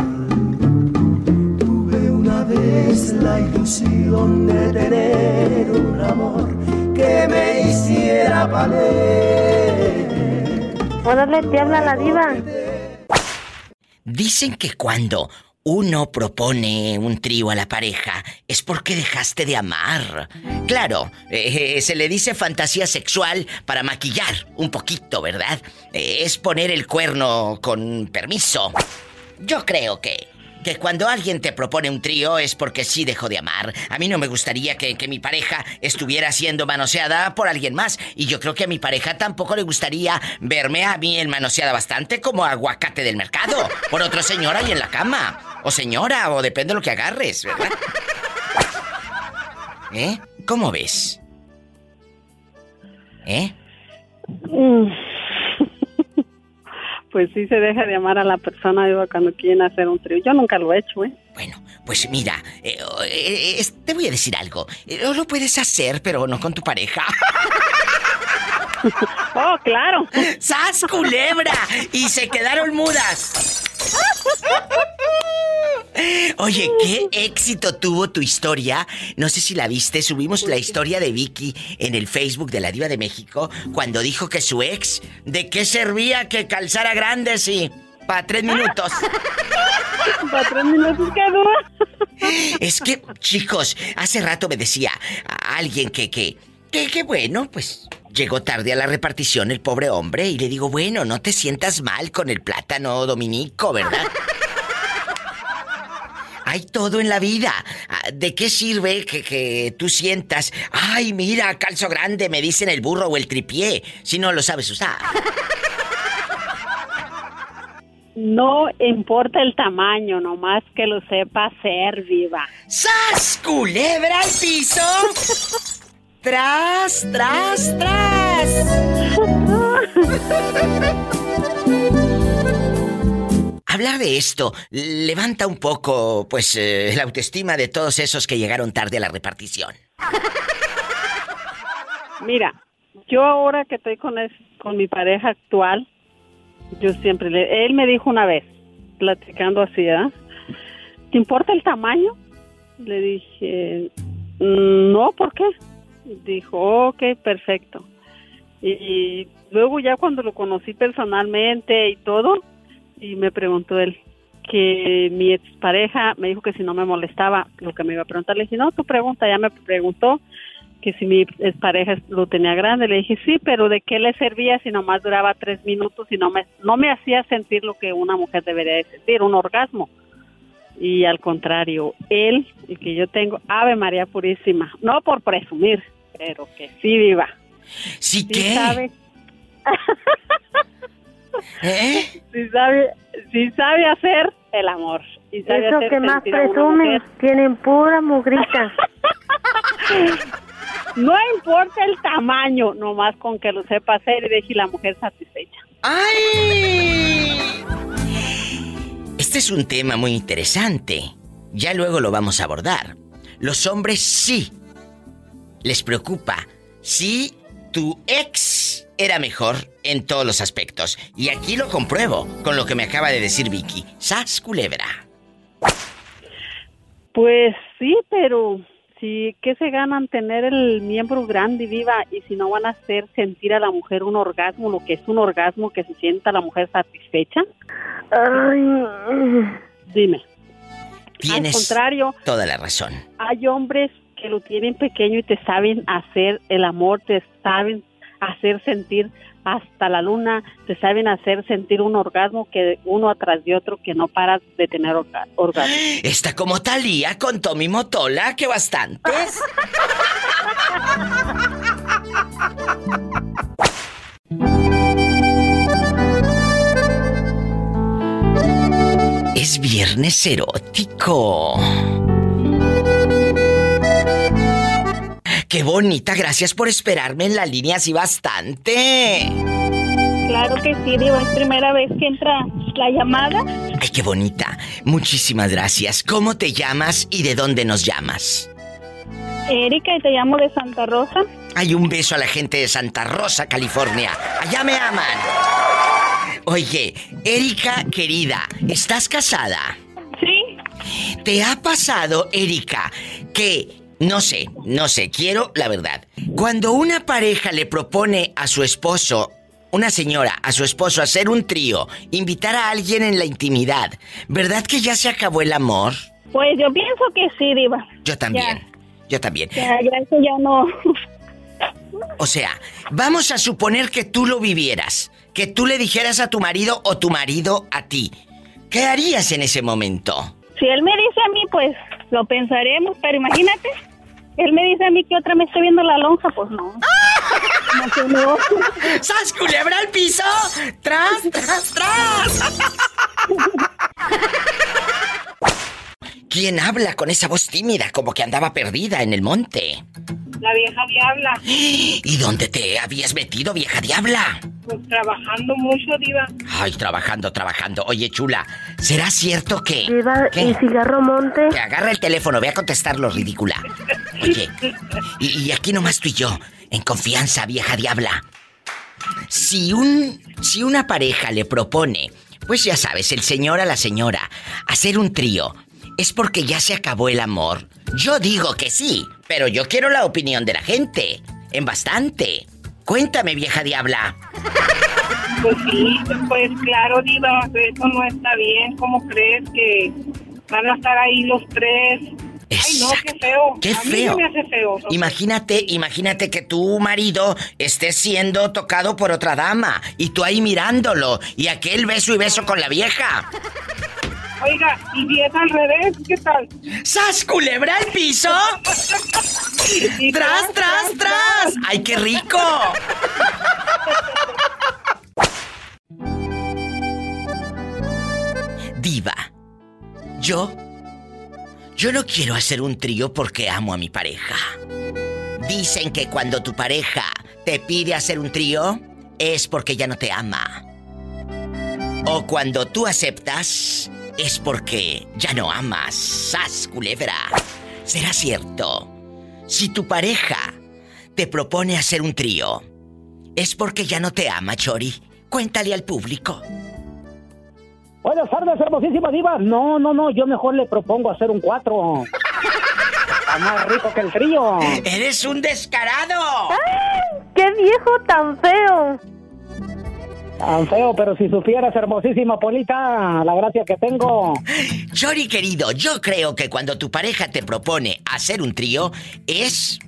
Tuve una vez la ilusión de tener un amor que me hiciera valer. Órale, te habla la diva. Dicen que cuando uno propone un trío a la pareja es porque dejaste de amar. Claro, eh, se le dice fantasía sexual para maquillar un poquito, ¿verdad? Eh, es poner el cuerno con permiso. Yo creo que que cuando alguien te propone un trío es porque sí dejó de amar. A mí no me gustaría que, que, mi pareja estuviera siendo manoseada por alguien más. Y yo creo que a mi pareja tampoco le gustaría verme a mí en manoseada bastante como aguacate del mercado. Por otro señor ahí en la cama. O señora, o depende de lo que agarres, ¿verdad? ¿Eh? ¿Cómo ves? ¿Eh? Mm. Pues sí se deja de amar a la persona digo, cuando quieren hacer un trío. Yo nunca lo he hecho, ¿eh? Bueno, pues mira, eh, eh, te voy a decir algo. Eh, lo puedes hacer, pero no con tu pareja. oh, claro. ¡Sas, culebra! Y se quedaron mudas. Oye, qué éxito tuvo tu historia. No sé si la viste, subimos la historia de Vicky en el Facebook de la Diva de México cuando dijo que su ex, ¿de qué servía que calzara grandes y para tres minutos? para tres minutos quedó. Es que, chicos, hace rato me decía a alguien que, que, que, que bueno, pues Llegó tarde a la repartición el pobre hombre y le digo, bueno, no te sientas mal con el plátano dominico, ¿verdad? Hay todo en la vida. ¿De qué sirve que, que, tú sientas, ay, mira, calzo grande, me dicen el burro o el tripié, si no lo sabes usar? No importa el tamaño, nomás que lo sepa hacer, viva. ¡Sas! ¡Culebra al piso! ¡Tras, tras, tras! Hablar de esto levanta un poco, pues, eh, la autoestima de todos esos que llegaron tarde a la repartición. Mira, yo ahora que estoy con, con mi pareja actual, yo siempre le... Él me dijo una vez, platicando así, ¿ah? ¿Te importa el tamaño? Le dije, mm, no, ¿por qué? Dijo, ok, perfecto. Y luego ya cuando lo conocí personalmente y todo, y me preguntó él que mi expareja me dijo que si no me molestaba lo que me iba a preguntar, le dije, no, tu pregunta, ya me preguntó que si mi pareja lo tenía grande, le dije sí, pero ¿de qué le servía si nomás duraba tres minutos y no me, no me hacía sentir lo que una mujer debería de sentir, un orgasmo? Y al contrario, él, el que yo tengo, Ave María Purísima, no por presumir, pero que sí viva. ¿Sí, qué? Sabe, ¿Eh? sí sabe, sí sabe hacer el amor. Y sabe Eso hacer que más presumen, tienen pura mugrita. No importa el tamaño, nomás con que lo sepa hacer y deje la mujer satisfecha. ¡Ay! Este es un tema muy interesante. Ya luego lo vamos a abordar. Los hombres sí. Les preocupa si tu ex era mejor en todos los aspectos. Y aquí lo compruebo con lo que me acaba de decir Vicky. ¡Sas culebra! Pues sí, pero sí, ¿qué se ganan tener el miembro grande y viva y si no van a hacer sentir a la mujer un orgasmo, lo que es un orgasmo, que se sienta la mujer satisfecha? Dime. Tienes Al contrario, toda la razón. hay hombres que lo tienen pequeño y te saben hacer el amor, te saben hacer sentir hasta la luna, te saben hacer sentir un orgasmo que uno atrás de otro que no paras de tener orga- orgasmo. Está como Talía con Tommy Motola, que bastantes. Es viernes erótico. Qué bonita, gracias por esperarme en la línea así bastante. Claro que sí, Diva, es primera vez que entra la llamada. Ay, qué bonita. Muchísimas gracias. ¿Cómo te llamas y de dónde nos llamas? Erika, y te llamo de Santa Rosa. Hay un beso a la gente de Santa Rosa, California. Allá me aman. Oye, Erika, querida, ¿estás casada? Sí. ¿Te ha pasado, Erika, que, no sé, no sé, quiero la verdad, cuando una pareja le propone a su esposo, una señora, a su esposo hacer un trío, invitar a alguien en la intimidad, ¿verdad que ya se acabó el amor? Pues yo pienso que sí, Diva. Yo también, yo también. Ya, ya eso ya no. O sea, vamos a suponer que tú lo vivieras, que tú le dijeras a tu marido o tu marido a ti. ¿Qué harías en ese momento? Si él me dice a mí, pues lo pensaremos, pero imagínate, él me dice a mí que otra me estoy viendo la lonja, pues no. ¡Sas culebra al piso! ¡Tras, tras, tras! ¿Quién habla con esa voz tímida como que andaba perdida en el monte? La vieja diabla, ¿Y dónde te habías metido, vieja diabla? pues trabajando mucho, Diva. Ay, trabajando, trabajando. Oye, chula, ¿será cierto que... Diva, ¿Qué? ¿y cigarro monte? Que agarra el teléfono, ve a contestarlo, ridícula. Oye, y, y aquí nomás tú y yo, en confianza, vieja diabla. Si un. Si una pareja le propone, pues ya sabes, el señor a la señora, hacer un trío, ¿es porque ya se acabó el amor? Yo digo que sí, pero yo quiero la opinión de la gente. En bastante. Cuéntame, vieja diabla. Pues sí, pues claro, Diva, eso no está bien. ¿Cómo crees que van a estar ahí los tres? Ay, no, qué feo. Qué A mí feo. se me hace feo. Imagínate, imagínate que tu marido esté siendo tocado por otra dama y tú ahí mirándolo y aquel beso y beso con la vieja. Oiga, y si es al revés, ¿qué tal? ¡Sas, culebra al piso! ¡Tras, tras, tras! ¡Ay, qué rico! Yo. Yo no quiero hacer un trío porque amo a mi pareja. Dicen que cuando tu pareja te pide hacer un trío es porque ya no te ama. O cuando tú aceptas es porque ya no amas. ¡Sas, culebra! ¿Será cierto? Si tu pareja te propone hacer un trío, es porque ya no te ama, Chori. Cuéntale al público. Buenas tardes, hermosísima diva. No, no, no, yo mejor le propongo hacer un cuatro. Está más rico que el trío. ¡Eres un descarado! ¡Qué viejo tan feo! Tan feo, pero si supieras, hermosísima Polita, la gracia que tengo. Chori querido, yo creo que cuando tu pareja te propone hacer un trío es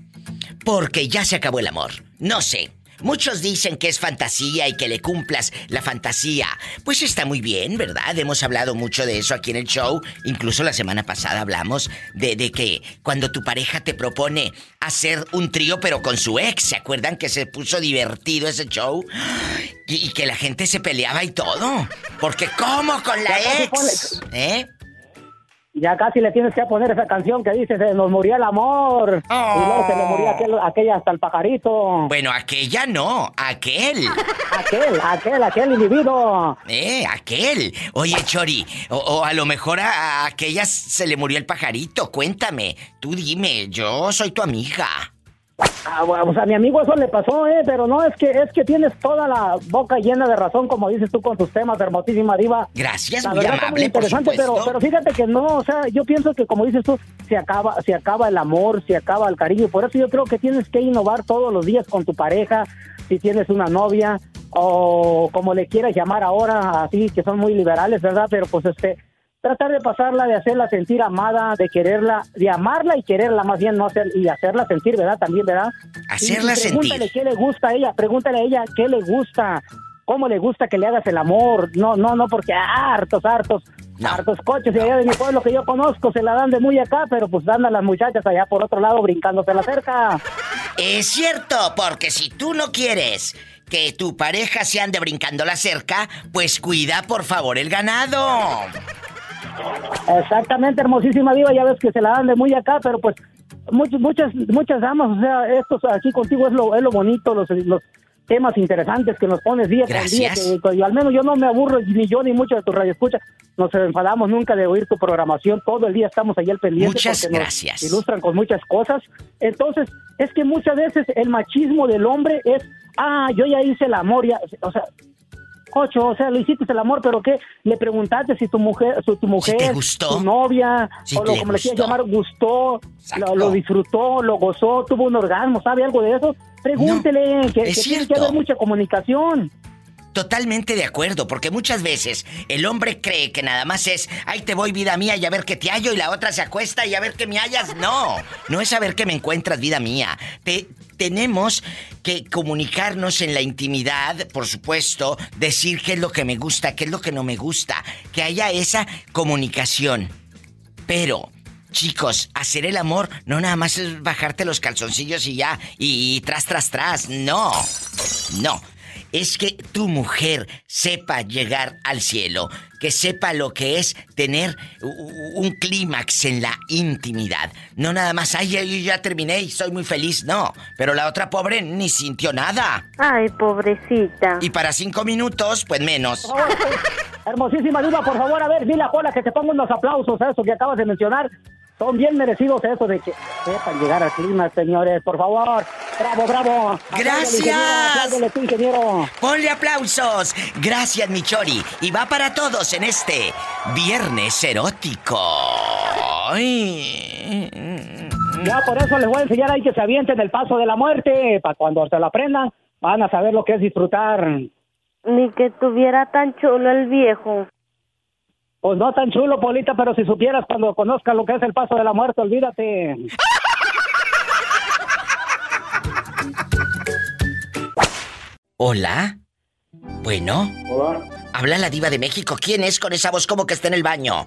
porque ya se acabó el amor. No sé. Muchos dicen que es fantasía y que le cumplas la fantasía. Pues está muy bien, ¿verdad? Hemos hablado mucho de eso aquí en el show. Incluso la semana pasada hablamos de, de que cuando tu pareja te propone hacer un trío pero con su ex, ¿se acuerdan que se puso divertido ese show? Y, y que la gente se peleaba y todo. Porque ¿cómo con la ex? ¿Eh? Ya casi le tienes que poner esa canción que dice se nos murió el amor. Y luego se le murió aquel, aquella hasta el pajarito. Bueno, aquella no, aquel. Aquel, aquel, aquel individuo. Eh, aquel. Oye, Chori, o, o a lo mejor a, a aquella se le murió el pajarito. Cuéntame. Tú dime, yo soy tu amiga. Ah, bueno, o sea, a mi amigo eso le pasó, eh, pero no, es que es que tienes toda la boca llena de razón, como dices tú con tus temas, hermosísima diva. Gracias, La muy verdad, está amable, interesante, pero, pero fíjate que no, o sea, yo pienso que como dices tú, se acaba, se acaba el amor, se acaba el cariño, por eso yo creo que tienes que innovar todos los días con tu pareja, si tienes una novia, o como le quieras llamar ahora, así que son muy liberales, ¿verdad? Pero pues este, tratar de pasarla, de hacerla sentir amada, de quererla, de amarla y quererla más bien, no hacer, y hacerla sentir, ¿verdad? También, ¿verdad? Hacerla Y Pregúntale sentir. qué le gusta a ella, pregúntale a ella qué le gusta, cómo le gusta que le hagas el amor. No, no, no, porque hartos, hartos, hartos coches de allá de mi pueblo que yo conozco se la dan de muy acá, pero pues andan las muchachas allá por otro lado brincándose la cerca. Es cierto, porque si tú no quieres que tu pareja se ande brincando la cerca, pues cuida por favor el ganado. Exactamente, hermosísima diva, ya ves que se la dan de muy acá, pero pues muchas, muchas, muchas damas, o sea, estos aquí contigo es lo, es lo bonito, los, los temas interesantes que nos pones día con día, Gracias. que, que al menos yo no me aburro, ni yo ni muchos de tus radioescuchas, nos enfadamos nunca de oír tu programación, todo el día estamos ahí al pendiente. Muchas porque nos gracias. ilustran con muchas cosas, entonces es que muchas veces el machismo del hombre es, ah, yo ya hice el amor, ya, o sea, Ocho, o sea, le hiciste el amor, pero ¿qué? Le preguntaste si tu mujer, si tu mujer, gustó. tu novia, Si o lo, como le quieras llamar, gustó, lo, lo disfrutó, lo gozó, tuvo un orgasmo, ¿sabe algo de eso? Pregúntele, que, es que tiene que haber mucha comunicación. Totalmente de acuerdo, porque muchas veces el hombre cree que nada más es, ay, te voy vida mía y a ver qué te hallo y la otra se acuesta y a ver qué me hallas. No, no es a ver qué me encuentras vida mía. Te- tenemos que comunicarnos en la intimidad, por supuesto, decir qué es lo que me gusta, qué es lo que no me gusta, que haya esa comunicación. Pero, chicos, hacer el amor no nada más es bajarte los calzoncillos y ya, y, tras, tras, tras. No, no. Es que tu mujer sepa llegar al cielo, que sepa lo que es tener un clímax en la intimidad. No nada más, ay, ay, ya terminé y soy muy feliz, no. Pero la otra pobre ni sintió nada. Ay, pobrecita. Y para cinco minutos, pues menos. Hermosísima diva, por favor, a ver, dile a Pola que te ponga unos aplausos a eso que acabas de mencionar. Son bien merecidos eso de que sepan llegar al clima, señores, por favor. Bravo, bravo. Gracias. tú, ingeniero. Ponle aplausos. Gracias, mi Chori. Y va para todos en este Viernes Erótico. Ay. Ya por eso les voy a enseñar ahí que se avienten el paso de la muerte. Para cuando se lo aprendan, van a saber lo que es disfrutar. Ni que tuviera tan chulo el viejo. Pues no tan chulo, Polita, pero si supieras cuando conozcas lo que es el paso de la muerte, olvídate. Hola. Bueno. Hola. Habla la diva de México. ¿Quién es con esa voz como que está en el baño?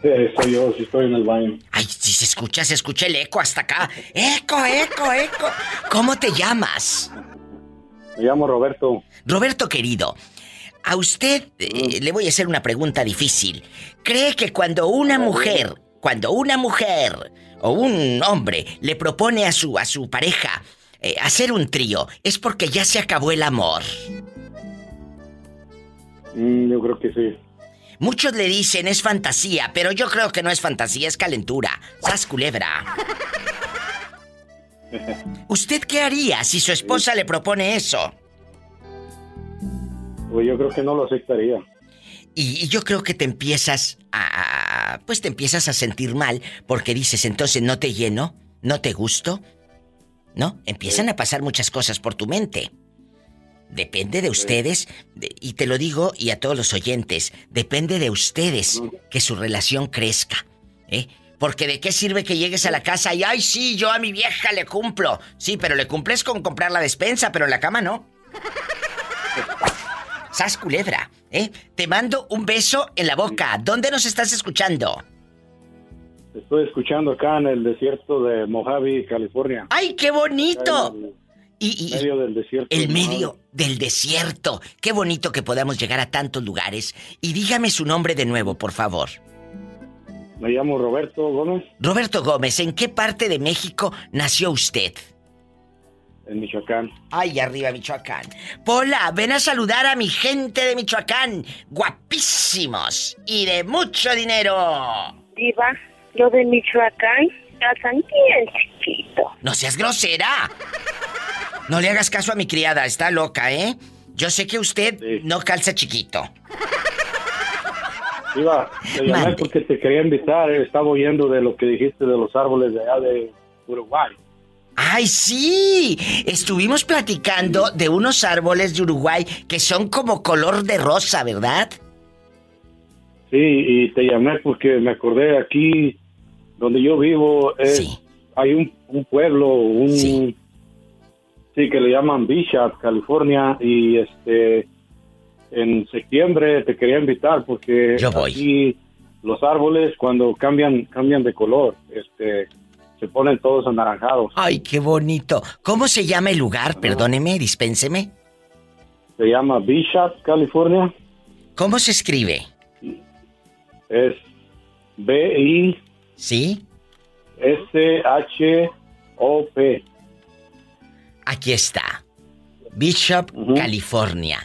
Sí, soy yo, sí estoy en el baño. Ay, si se escucha, se escucha el eco hasta acá. Eco, eco, eco. ¿Cómo te llamas? Me llamo Roberto. Roberto querido, a usted eh, le voy a hacer una pregunta difícil. ¿Cree que cuando una mujer, cuando una mujer o un hombre le propone a su a su pareja eh, hacer un trío, es porque ya se acabó el amor? Mm, yo creo que sí. Muchos le dicen es fantasía, pero yo creo que no es fantasía, es calentura. ¡Sas culebra! ¿Usted qué haría si su esposa le propone eso? Pues yo creo que no lo aceptaría. Y, yo creo que te empiezas a, Pues te empiezas a sentir mal porque dices, entonces no te lleno, no te gusto. ¿No? Empiezan a pasar muchas cosas por tu mente. Depende de ustedes, y te lo digo y a todos los oyentes, depende de ustedes que su relación crezca. ¿eh? Porque de qué sirve que llegues a la casa y, ay, sí, yo a mi vieja le cumplo. Sí, pero le cumples con comprar la despensa, pero en la cama no. Sas culebra, ¿eh? Te mando un beso en la boca. ¿Dónde nos estás escuchando? Estoy escuchando acá en el desierto de Mojave, California. ¡Ay, qué bonito! Y, medio del desierto. El medio del desierto. Qué bonito que podamos llegar a tantos lugares. Y dígame su nombre de nuevo, por favor. Me llamo Roberto Gómez. Roberto Gómez, ¿en qué parte de México nació usted? En Michoacán. Ay, arriba Michoacán. Pola, ven a saludar a mi gente de Michoacán. Guapísimos y de mucho dinero. Diva, yo de Michoacán calzan bien chiquito. No seas grosera. No le hagas caso a mi criada, está loca, ¿eh? Yo sé que usted no calza chiquito. Iba, te llamé porque te quería invitar. Eh, estaba oyendo de lo que dijiste de los árboles de allá de Uruguay. ¡Ay, sí! Estuvimos platicando de unos árboles de Uruguay que son como color de rosa, ¿verdad? Sí, y te llamé porque me acordé aquí donde yo vivo. Hay un, pueblo, un. Sí. sí. que le llaman Bishop, California, y este en septiembre te quería invitar porque aquí los árboles cuando cambian cambian de color, este se ponen todos anaranjados. Ay, qué bonito. ¿Cómo se llama el lugar? Perdóneme, dispénseme. Se llama Bishop, California. ¿Cómo se escribe? Es B I Sí. S H O P. Aquí está. Bishop, California.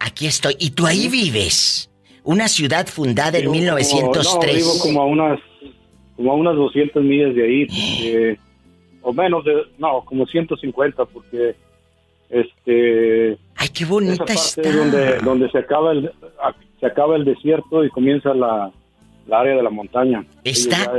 Aquí estoy. ¿Y tú ahí vives? Una ciudad fundada en 1903. no, vivo como a unas, como a unas 200 millas de ahí. o menos de, no, como 150 porque este ay qué bonita esa parte donde donde se acaba el se acaba el desierto y comienza la la área de la montaña. Está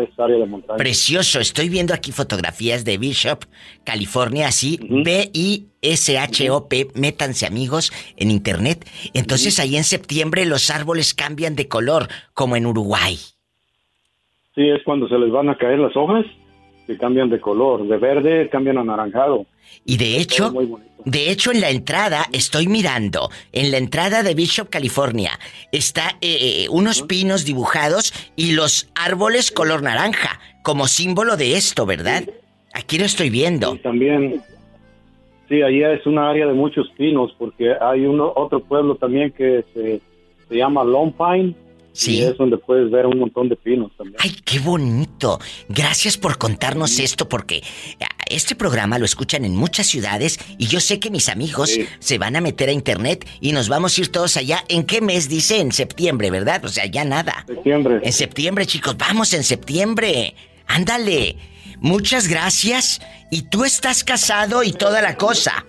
precioso. Estoy viendo aquí fotografías de Bishop, California, así, B-I-S-H-O-P. Métanse, amigos, en internet. Entonces, ahí en septiembre los árboles cambian de color, como en Uruguay. Sí, es cuando se les van a caer las hojas que cambian de color. De verde cambian a anaranjado. Y de hecho, de hecho en la entrada estoy mirando, en la entrada de Bishop, California, está eh, eh, unos pinos dibujados y los árboles color naranja, como símbolo de esto, ¿verdad? Aquí lo estoy viendo. también, sí, ahí es una área de muchos pinos, porque hay uno, otro pueblo también que se, se llama Long Pine Sí. es donde puedes ver un montón de pinos también. ¡Ay, qué bonito! Gracias por contarnos esto porque ah, este programa lo escuchan en muchas ciudades y yo sé que mis amigos se van a meter a internet y nos vamos a ir todos allá. ¿En qué mes dice? En septiembre, ¿verdad? O sea, ya nada. Septiembre. En septiembre, chicos, vamos en septiembre. Ándale. Muchas gracias. Y tú estás casado y toda la cosa.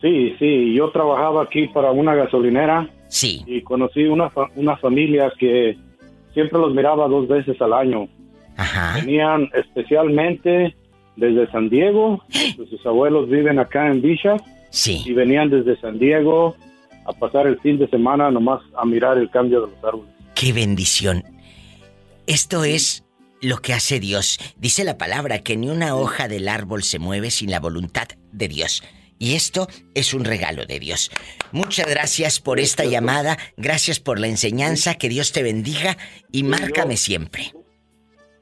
Sí, sí, yo trabajaba aquí para una gasolinera Sí. Y conocí una, una familia que siempre los miraba dos veces al año. Ajá. Venían especialmente desde San Diego, sus abuelos viven acá en Villa. Sí. Y venían desde San Diego a pasar el fin de semana nomás a mirar el cambio de los árboles. ¡Qué bendición! Esto es lo que hace Dios. Dice la palabra que ni una hoja del árbol se mueve sin la voluntad de Dios. Y esto es un regalo de Dios. Muchas gracias por esta llamada, gracias por la enseñanza, que Dios te bendiga y márcame siempre.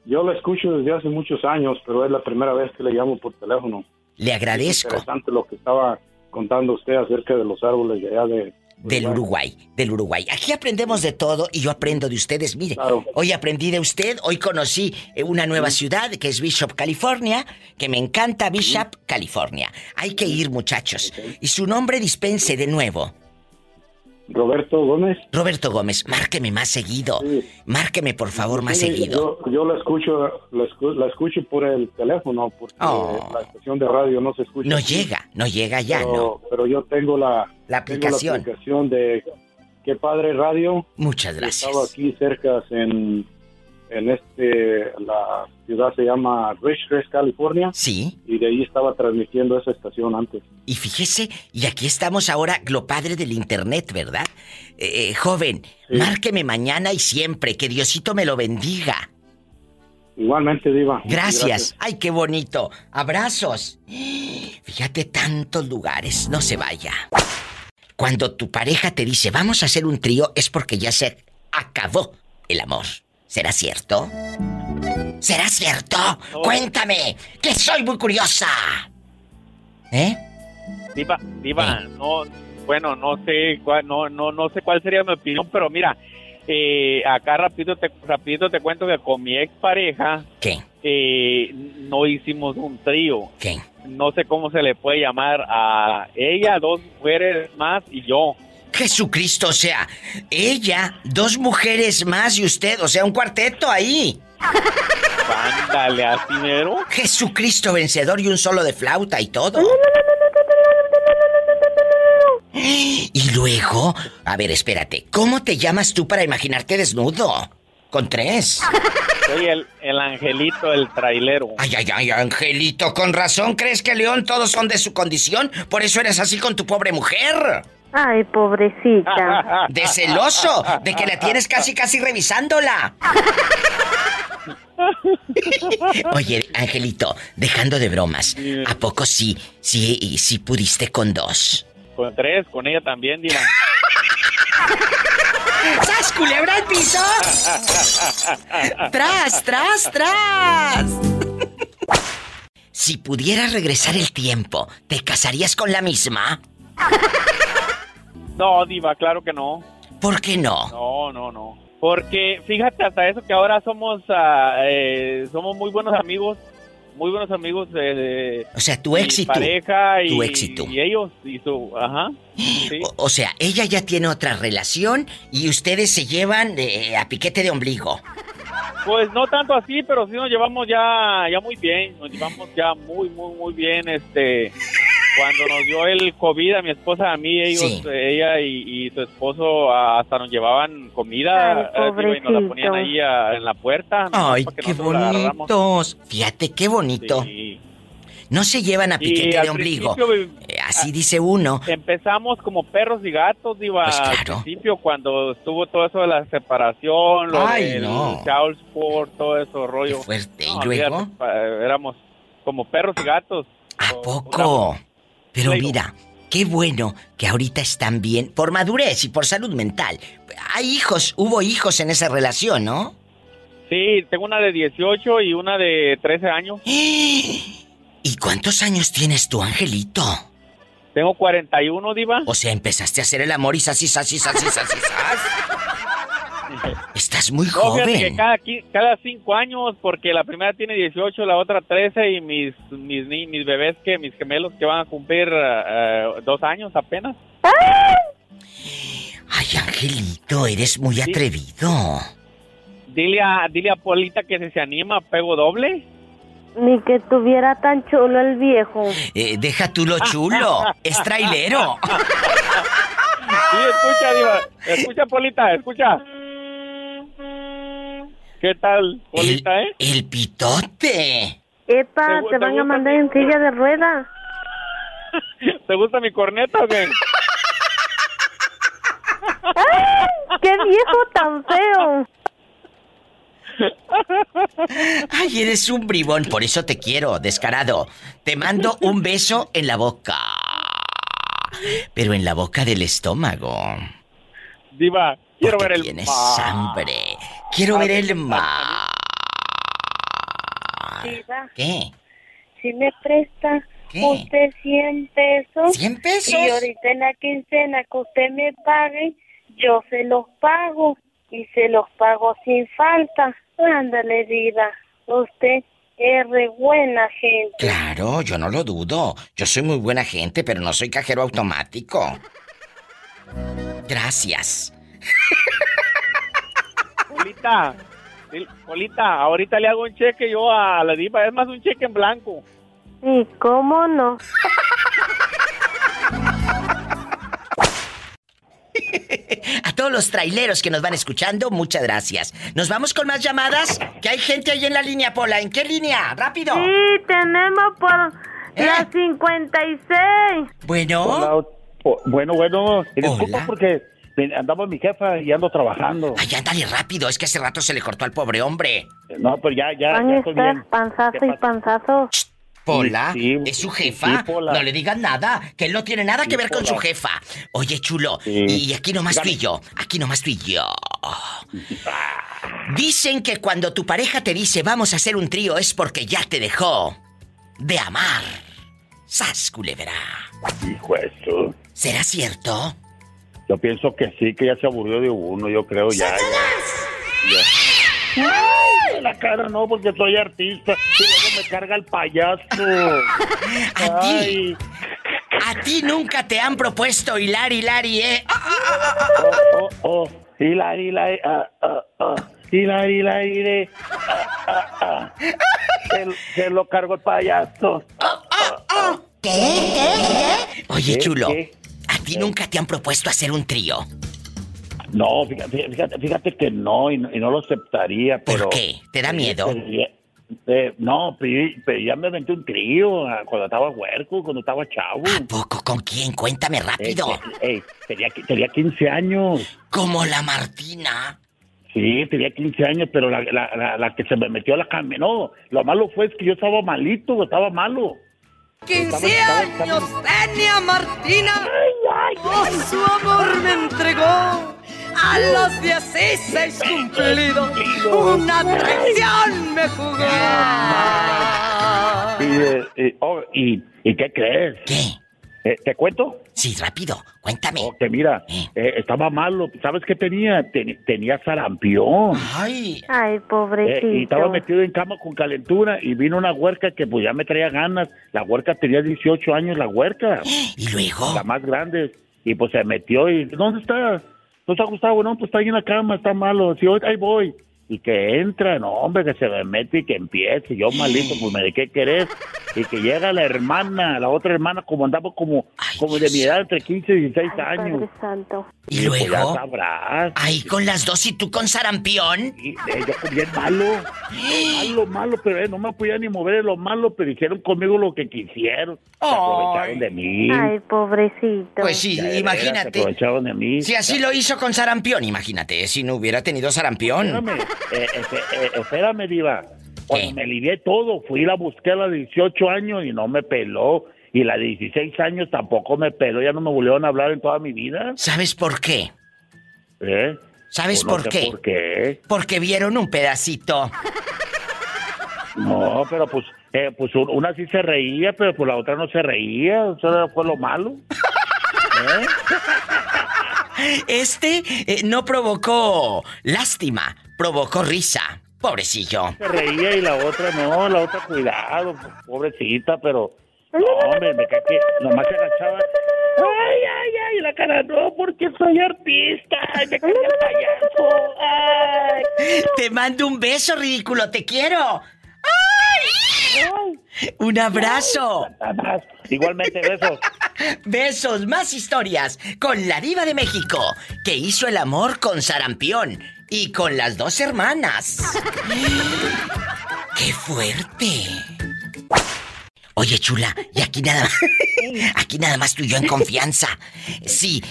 Yo lo escucho desde hace muchos años, pero es la primera vez que le llamo por teléfono. Le agradezco. Es interesante lo que estaba contando usted acerca de los árboles de allá de, Del Uruguay, del Uruguay. Aquí aprendemos de todo y yo aprendo de ustedes. Mire, hoy aprendí de usted, hoy conocí eh, una nueva ciudad que es Bishop, California, que me encanta Bishop, California. Hay que ir, muchachos. Y su nombre dispense de nuevo. Roberto Gómez. Roberto Gómez, márqueme más seguido. Márqueme, por favor, más seguido. Yo, yo la, escucho, la, escucho, por el teléfono, porque oh. la estación de radio no se escucha. No llega, no llega ya, pero, ¿no? Pero yo tengo la, la aplicación. la aplicación de Qué Padre Radio. Muchas gracias. Estaba aquí cerca en en este, la ciudad se llama Richcrest, California. Sí. Y de ahí estaba transmitiendo esa estación antes. Y fíjese, y aquí estamos ahora, lo padre del internet, ¿verdad? Eh, eh, joven, márqueme mañana y siempre, que Diosito me lo bendiga. Igualmente, Diva. Gracias. Ay, qué bonito. Abrazos. Fíjate tantos lugares, no se vaya. Cuando tu pareja te dice, vamos a hacer un trío, es porque ya se acabó el amor. ¿Será cierto? ¿Será cierto? Cuéntame, que soy muy curiosa. ¿Eh? Diva, Diva, ¿Eh? no, bueno, no sé cuál, no, no, no sé cuál sería mi opinión, pero mira, eh, acá rápido te, rapidito te cuento que con mi expareja ¿Qué? Eh, no hicimos un trío. ¿Qué? No sé cómo se le puede llamar a ella, dos mujeres más y yo. Jesucristo, o sea, ella, dos mujeres más y usted, o sea, un cuarteto ahí. Ándale, así mero. Jesucristo vencedor y un solo de flauta y todo. Y luego, a ver, espérate, ¿cómo te llamas tú para imaginarte desnudo? Con tres. Soy el, el angelito, el trailero. Ay, ay, ay, angelito, con razón crees que León todos son de su condición, por eso eres así con tu pobre mujer. Ay, pobrecita. De celoso, de que la tienes casi, casi revisándola. Oye, Angelito, dejando de bromas, ¿a poco sí, sí, sí pudiste con dos? Con tres, con ella también, Diva. ¡Sas, culebra el piso! ¡Tras, tras, tras! Si pudieras regresar el tiempo, ¿te casarías con la misma? No, Diva, claro que no. ¿Por qué no? No, no, no. Porque fíjate hasta eso que ahora somos ah, eh, somos muy buenos amigos, muy buenos amigos de, o sea, tu éxito, pareja y, tu éxito y ellos y su, ajá. O, sea, ella ya tiene otra relación y ustedes se llevan a piquete de ombligo. Pues no tanto así, pero sí nos llevamos ya ya muy bien, nos llevamos ya muy muy muy bien, este cuando nos dio el COVID a mi esposa, a mí, ellos, ella y, su esposo hasta nos llevaban comida Ay, y nos la ponían ahí en la puerta. Ay, qué bonitos. Fíjate qué bonito. No se llevan a piquete de ombligo. Eh, así dice uno. Empezamos como perros y gatos, iba pues al principio cuando estuvo todo eso de la separación, lo Ay, del no. child support, todo eso rollo. Qué fuerte. No, ¿Y luego? fíjate, éramos como perros y gatos. ¿A poco? Pero mira, qué bueno que ahorita están bien por madurez y por salud mental. Hay hijos, hubo hijos en esa relación, ¿no? Sí, tengo una de 18 y una de 13 años. ¿Y cuántos años tienes tú, Angelito? Tengo 41, Diva. O sea, empezaste a hacer el amor y sasí, sasí, sasí, sasí, Estás muy No, joven. que cada, cinco años, porque la primera tiene 18, la otra 13 y mis mis, ni- mis bebés, que mis gemelos que van a cumplir eh, eh, dos años apenas. Ay, Angelito, eres muy atrevido. Dile a, dile a Polita que si se anima, pego doble. Ni que tuviera tan chulo el viejo. Eh, deja tú lo chulo. es trailero. Sí, escucha, Diva. Escucha, Polita, escucha. ¿Qué tal, Polita, eh? El pitote. Epa, ¿Te van a mandar mi- en silla de ruedas. ¿Te gusta mi corneta o qué? ¡Qué viejo tan feo! Ay, eres un bribón, por eso te quiero, descarado. Te mando un beso en la boca. Pero en la boca del estómago. Diva, quiero ver el tienes mar. hambre. Quiero ver el mar. Diva, ¿Qué? si me presta Usted 100 pesos. 100 pesos. Y ahorita en la quincena que usted me pague, yo se los pago. Y se los pago sin falta. Ándale, vida. Usted es re buena gente. Claro, yo no lo dudo. Yo soy muy buena gente, pero no soy cajero automático. Gracias. Polita, Polita, ahorita le hago un cheque yo a la diva, es más un cheque en blanco. ¿Y cómo no? A todos los traileros que nos van escuchando, muchas gracias. Nos vamos con más llamadas, que hay gente ahí en la línea, Pola. ¿En qué línea? ¡Rápido! Sí, tenemos por la 56. Bueno. Hola, bueno, bueno. Disculpa porque andaba mi jefa y ando trabajando. Ay, ándale rápido, es que hace rato se le cortó al pobre hombre. No, pero ya, ya, Van ya a estoy bien. panzazo y panzazo. Pola, Sí, sí, es su jefa. sí, no le digan nada, que él no tiene nada que ver con Pola. su jefa. Oye, chulo, Sí. y aquí nomás tú y yo, aquí nomás tú y yo. Dicen que cuando tu pareja te dice vamos a hacer un trío es porque ya te dejó de amar. Sas, culebra. Hijo ¿Será cierto? Yo pienso que sí, que ya se aburrió de uno, yo creo ya. ya, ya. Ay, la cara no, porque soy artista. Y luego me carga el payaso. A ti. A ti nunca te han propuesto hilar, hilar y eh. Oh, oh, oh. Hilari, hilari, ah, ah, ah. Hilari, hilari, de. Ah, ah, ah. Se, se lo cargo el payaso. Oye, ¿Qué? chulo, ¿Qué? Ti nunca te han propuesto hacer un trío. No, fíjate, fíjate, fíjate que no, y no, y no lo aceptaría, pero... ¿Por qué? ¿Te da miedo? Eh, eh, no, pero, pero ya me aventé un trío ah, cuando estaba huerco, cuando estaba chavo. ¿A poco? ¿Con quién? Cuéntame rápido. Eh, tenía, tenía 15 años. Como la Martina. Sí, tenía 15 años, pero la, la, la, la que se me metió a la cama, no, lo malo fue es que yo estaba malito, estaba malo. 15 años tenía Martina. Oh, su amor me entregó. A los 16 cumplidos, una traición me jugó. Y, oh, y, ¿y qué crees? ¿Qué? ¿Te cuento? Sí, rápido, cuéntame. que mira, eh, estaba malo. ¿Sabes qué tenía? Ten- tenía sarampión. Ay. Ay, Eh, pobrecito. y estaba metido en cama con calentura y vino una huerca que pues ya me traía ganas. La huerca tenía 18 años, la huerca. ¿Y luego? La más grande. Y pues se metió y ¿dónde está? ¿No está Gustavo? No, pues está ahí en la cama, está malo. Sí, ahí voy. Y que entra, no, hombre, que se me mete y que empiece. Yo malito, pues me de qué querés. Y que llega la hermana, la otra hermana, como andaba como, como de mi edad, entre 15 y 16 años. Padre santo. ¿Y pues, luego? ya sabrás. Ahí con las dos y tú con sarampión. Y, eh, yo bien malo, malo, malo, pero eh, no me podía ni mover de lo malo, pero hicieron conmigo lo que quisieron. Se aprovecharon de mí. Ay, pobrecito. Pues sí, Ya imagínate. Se aprovecharon de mí. Si así lo hizo con sarampión, imagínate, si no hubiera tenido sarampión. Espérame, eh, eh, eh, espérame, Diva. Cuando me alivié todo, fui y la busqué a de 18 años y no me peló. Y la de 16 años tampoco me peló, ya no me volvieron a hablar en toda mi vida. ¿Sabes por qué? ¿Eh? ¿Sabes Pues no por sé qué? ¿Por qué? Porque vieron un pedacito. No, pero pues, eh, pues un- una sí se reía, pero pues la otra no se reía. Eso fue lo malo. ¿Eh? Este eh, no provocó lástima, provocó risa. Pobrecillo. Se reía y la otra no, la otra cuidado, pobrecita, pero... No, hombre, me cae que nomás se agachaba. Ay, ay, ay, la cara no, porque soy artista. Ay, me cae el payaso. Ay. Te mando un beso, ridículo, te quiero. ¡Ay! Un abrazo. Igualmente, besos. Besos, más historias con la diva de México, que hizo el amor con sarampión y con las dos hermanas. ¡Qué fuerte! Oye, chula, y aquí nada más. Aquí nada más tú y yo en confianza. Si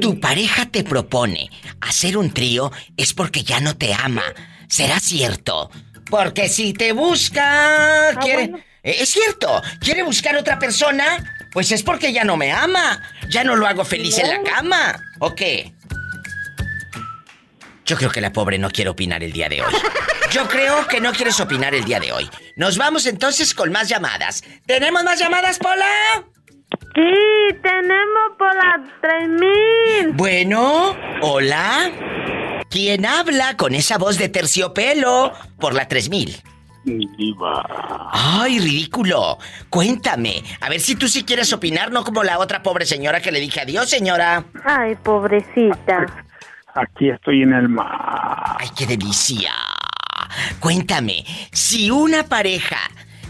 tu pareja te propone hacer un trío, es porque ya no te ama. ¿Será cierto? Porque si te busca. quiere. Eh, Es cierto, quiere buscar otra persona, pues es porque ya no me ama. Ya no lo hago feliz en la cama. ¿O qué? Yo creo que la pobre no quiere opinar el día de hoy. Yo creo que no quieres opinar el día de hoy. Nos vamos entonces con más llamadas. ¿Tenemos más llamadas, Pola? Sí, tenemos por las 3000. Bueno, hola. ¿Quién habla con esa voz de terciopelo por la 3000? Diva. Ay, ridículo. Cuéntame. A ver si tú sí quieres opinar, no como la otra pobre señora que le dije adiós, señora. Ay, pobrecita. Aquí estoy en el mar. Ay, qué delicia. Cuéntame, si una pareja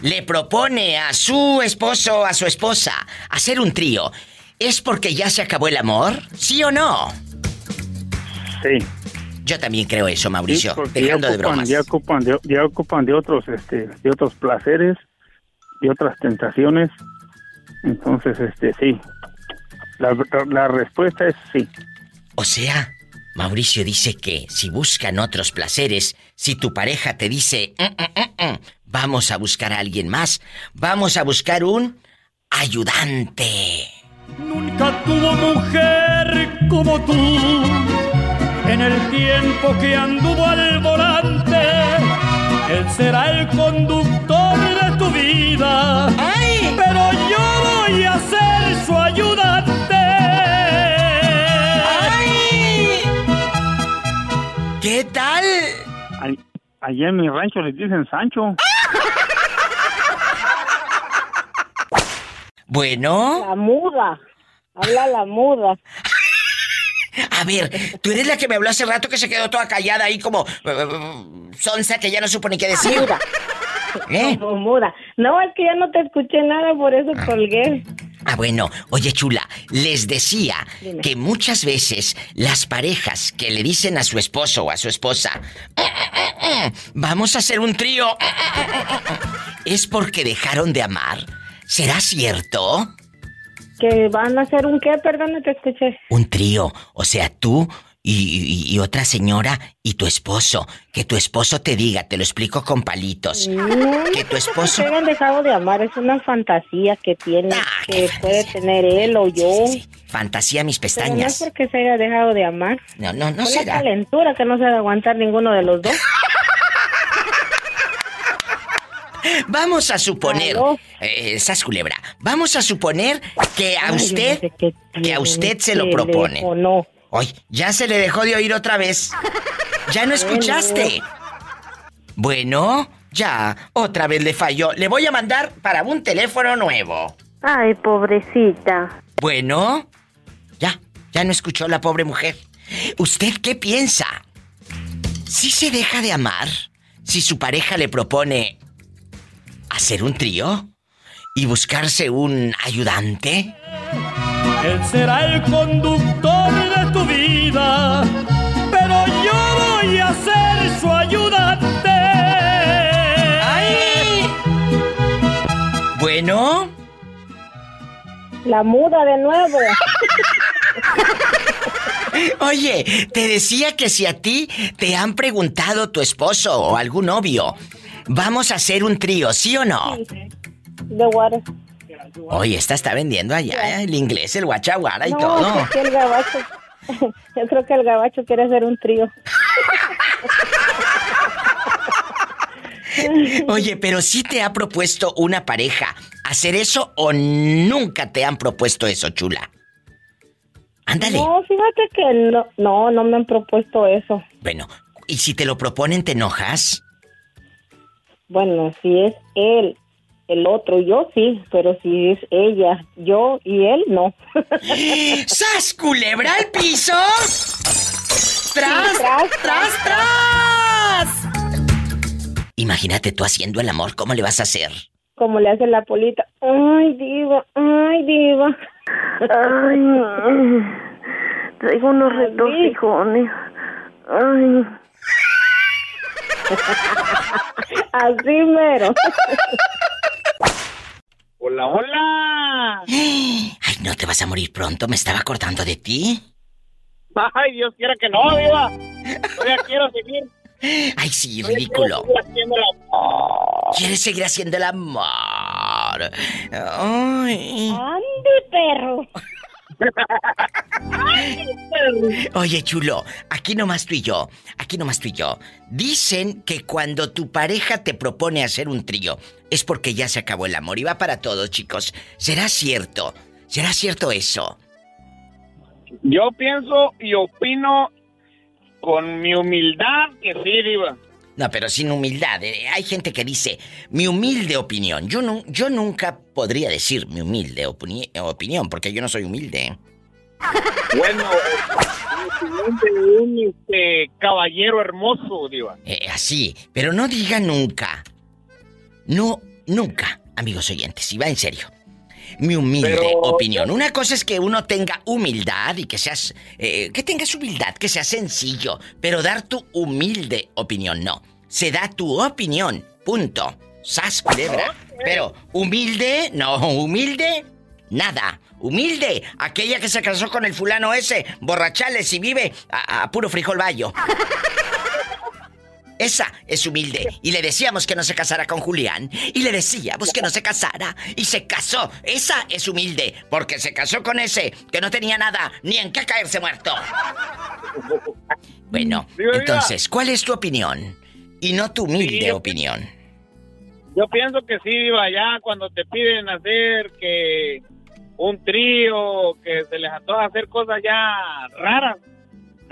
le propone a su esposo o a su esposa hacer un trío, ¿es porque ya se acabó el amor? ¿Sí o no? Sí. Yo también creo eso, Mauricio. Sí, dejando ya de ocupan, bromas. Ya ocupan de, ya ocupan de otros, este, de otros placeres, de otras tentaciones. Entonces, este, sí. La, la respuesta es sí. O sea, Mauricio dice que si buscan otros placeres, si tu pareja te dice, "Mm, mm, mm, vamos a buscar a alguien más, vamos a buscar un ayudante. Nunca tuvo mujer como tú en el tiempo que anduvo al volante. Él será el conductor de tu vida. Pero yo voy a ser Allá en mi rancho les dicen Sancho. Bueno. La muda. Habla la muda. A ver, tú eres la que me habló hace rato que se quedó toda callada ahí como eh, sonsa que ya no supo ni qué decir. ¿Eh? Como muda. No, es que ya no te escuché nada, por eso colgué. Ah, bueno, oye chula, les decía Dime. que muchas veces las parejas que le dicen a su esposo o a su esposa, vamos a hacer un trío, es porque dejaron de amar. ¿Será cierto? Que van a hacer un qué, perdón, no te escuché. Un trío, o sea, tú y, y- y otra señora y tu esposo. Que tu esposo te diga, te lo explico con palitos. No, Que tu esposo... se hayan dejado de amar, es una fantasía que tiene, Ah, que puede tener él o yo. Fantasía mis Pero no es pestañas. porque se haya dejado de amar. No, no, no Fue será. la calentura que no se ha de aguantar ninguno de los dos. Vamos a suponer, eh, culebra, vamos a suponer que a Ay, yo no usted, sé que a usted se lo propone. o no. Ay, ya se le dejó de oír otra vez. Ya no escuchaste. Bueno, ya, otra vez le falló. Le voy a mandar para un teléfono nuevo. Ay, pobrecita. Bueno, ya, ya no escuchó la pobre mujer. ¿Usted qué piensa? ¿Si se deja de amar? Si su pareja le propone hacer un trío y buscarse un ayudante. Él será el conductor de tu vida. Pero yo voy a ser su ayudante. Bueno, La muda de nuevo. oye, te decía que si a ti te han preguntado tu esposo o algún novio, vamos a hacer un trío, ¿sí o no? De water. Oye, esta está vendiendo allá ¿eh? el inglés, el guachaguara y no, todo. es que el gabacho. Yo creo que el gabacho quiere hacer un trío. Oye, pero sí te ha propuesto una pareja hacer eso o nunca te han propuesto eso, chula. Ándale. No, fíjate que no, no, no me han propuesto eso. Bueno, ¿y si te lo proponen te enojas? Bueno, si es él, el otro, yo sí, pero si es ella, yo y él, no. ¡Sas, culebra al piso! ¡Tras, tras, tras, tras! Imagínate tú haciendo el amor, ¿cómo le vas a hacer? Como le hace la polita. Ay, diva, ay, diva. Ay, traigo unos retorcijones. Ay. Así mero. Hola, hola. Ay, no te vas a morir pronto, me estaba acordando de ti. Ay, Dios quiera que no, Diva. Todavía quiero seguir. Ay, sí, todavía ridículo. quiero seguir haciendo el amor. ¿Quieres seguir haciendo el amor? Ay. Ande, perro. Oye, chulo, aquí nomás tú y yo, aquí nomás tú y yo. Dicen que cuando tu pareja te propone hacer un trío es porque ya se acabó el amor y va para todos, chicos. ¿Será cierto? ¿Será cierto eso? Yo pienso y opino con mi humildad que sí, Diva. No, pero sin humildad. Eh, hay gente que dice, mi humilde opinión. Yo, no, yo nunca podría decir mi humilde opinión, porque yo no soy humilde. Bueno, un este, caballero hermoso, Diva. Eh, así, pero no diga nunca. No, nunca, amigos oyentes, y va en serio mi humilde opinión. Una cosa es que uno tenga humildad y que seas. Eh, que tengas humildad, que sea sencillo. Pero dar tu humilde opinión, no. Se da tu opinión. Punto. Sas culebra. Pero humilde, no, humilde, nada. Humilde, aquella que se casó con el fulano ese, borrachales y vive a, a puro frijol bayo. Esa es humilde. Y le decíamos que no se casara con Julián. Y le decíamos que no se casara. Y se casó. Esa es humilde. Porque se casó con ese que no tenía nada ni en qué caerse muerto. Bueno, entonces, ¿cuál es tu opinión? Y no tu humilde opinión. Yo pienso que sí, Viva, ya cuando te piden hacer que un trío, que se les antoja hacer cosas ya raras,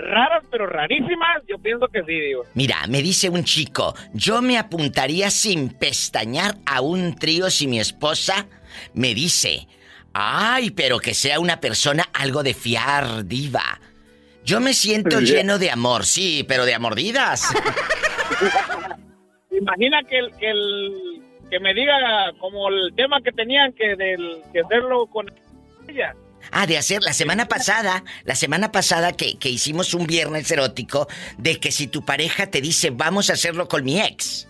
raras, pero rarísimas, yo pienso que sí, digo. Mira, me dice un chico, yo me apuntaría sin pestañear a un trío si mi esposa me dice, ay, pero que sea una persona algo de fiar, diva. Yo me siento lleno de amor, sí, pero de amordidas. Imagina que el, que el que me diga como el tema que tenían que del que hacerlo con ella. Ah, de hacer la semana pasada, la semana pasada que, que hicimos un viernes erótico, de que si tu pareja te dice vamos a hacerlo con mi ex.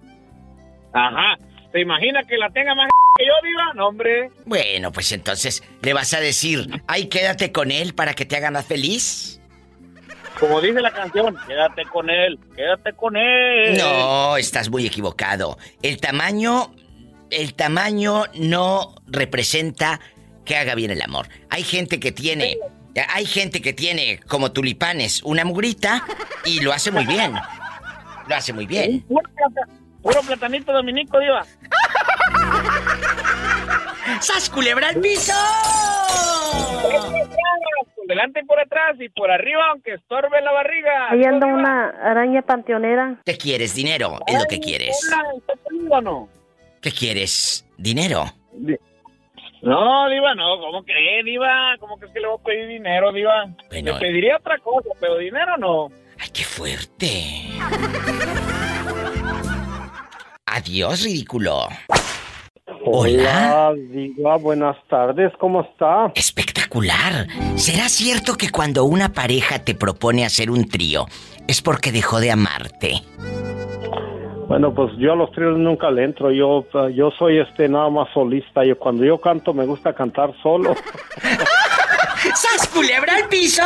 Ajá. ¿Te imaginas que la tenga más que yo, viva? No, hombre. Bueno, pues entonces le vas a decir, ay, quédate con él para que te hagan más feliz. Como dice la canción, quédate con él, quédate con él. No, estás muy equivocado. El tamaño, el tamaño no representa que haga bien el amor. Hay gente que tiene, hay gente que tiene como tulipanes una mugrita y lo hace muy bien. Lo hace muy bien. Puro, platanito dominico, diva. ¡Sas culebra al piso! Por delante y por atrás y por arriba, aunque estorbe la barriga. Ahí anda una araña panteonera. ¿Qué quieres? ¿Dinero? Es lo que quieres. ¿Qué quieres? ¿Dinero? No, Diva, no, ¿cómo crees, Diva? ¿Cómo crees que le voy a pedir dinero, Diva? Le pediría otra cosa, pero dinero no. ¡Ay, qué fuerte! Adiós, ridículo. Hola, Diva, buenas tardes, ¿cómo está? Espectacular. ¿Será cierto que cuando una pareja te propone hacer un trío es porque dejó de amarte? Bueno, pues yo a los tríos nunca le entro. Yo, yo soy este nada más solista. Yo cuando yo canto me gusta cantar solo. ¿Sas culebra al piso?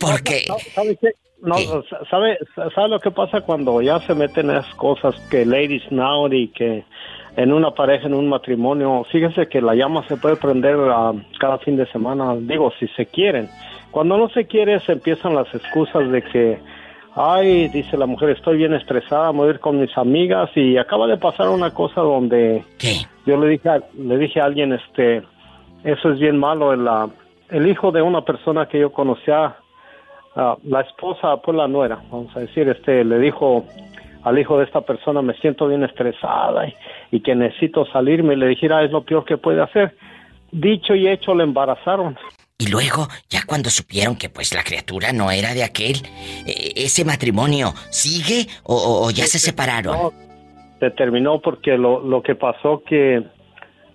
¿Por qué? ¿Sabe qué? No, ¿sabe, ¿sabe lo que pasa cuando ya se meten esas cosas que ladies now y que en una pareja, en un matrimonio, fíjese que la llama se puede prender ah, cada fin de semana, digo, si se quieren. Cuando no se quiere, se empiezan las excusas de que ay, dice la mujer, estoy bien estresada, voy a ir con mis amigas y acaba de pasar una cosa donde yo le dije, a, le dije a alguien, este, eso es bien malo, el, el hijo de una persona que yo conocía, uh, la esposa, pues la nuera, vamos a decir, este, le dijo al hijo de esta persona, me siento bien estresada y, y que necesito salirme, y le dijera, es lo peor que puede hacer. Dicho y hecho, le embarazaron. Y luego, ya cuando supieron que pues la criatura no era de aquel, e, ¿ese matrimonio sigue o, ya se separaron? se terminó porque lo, lo que pasó que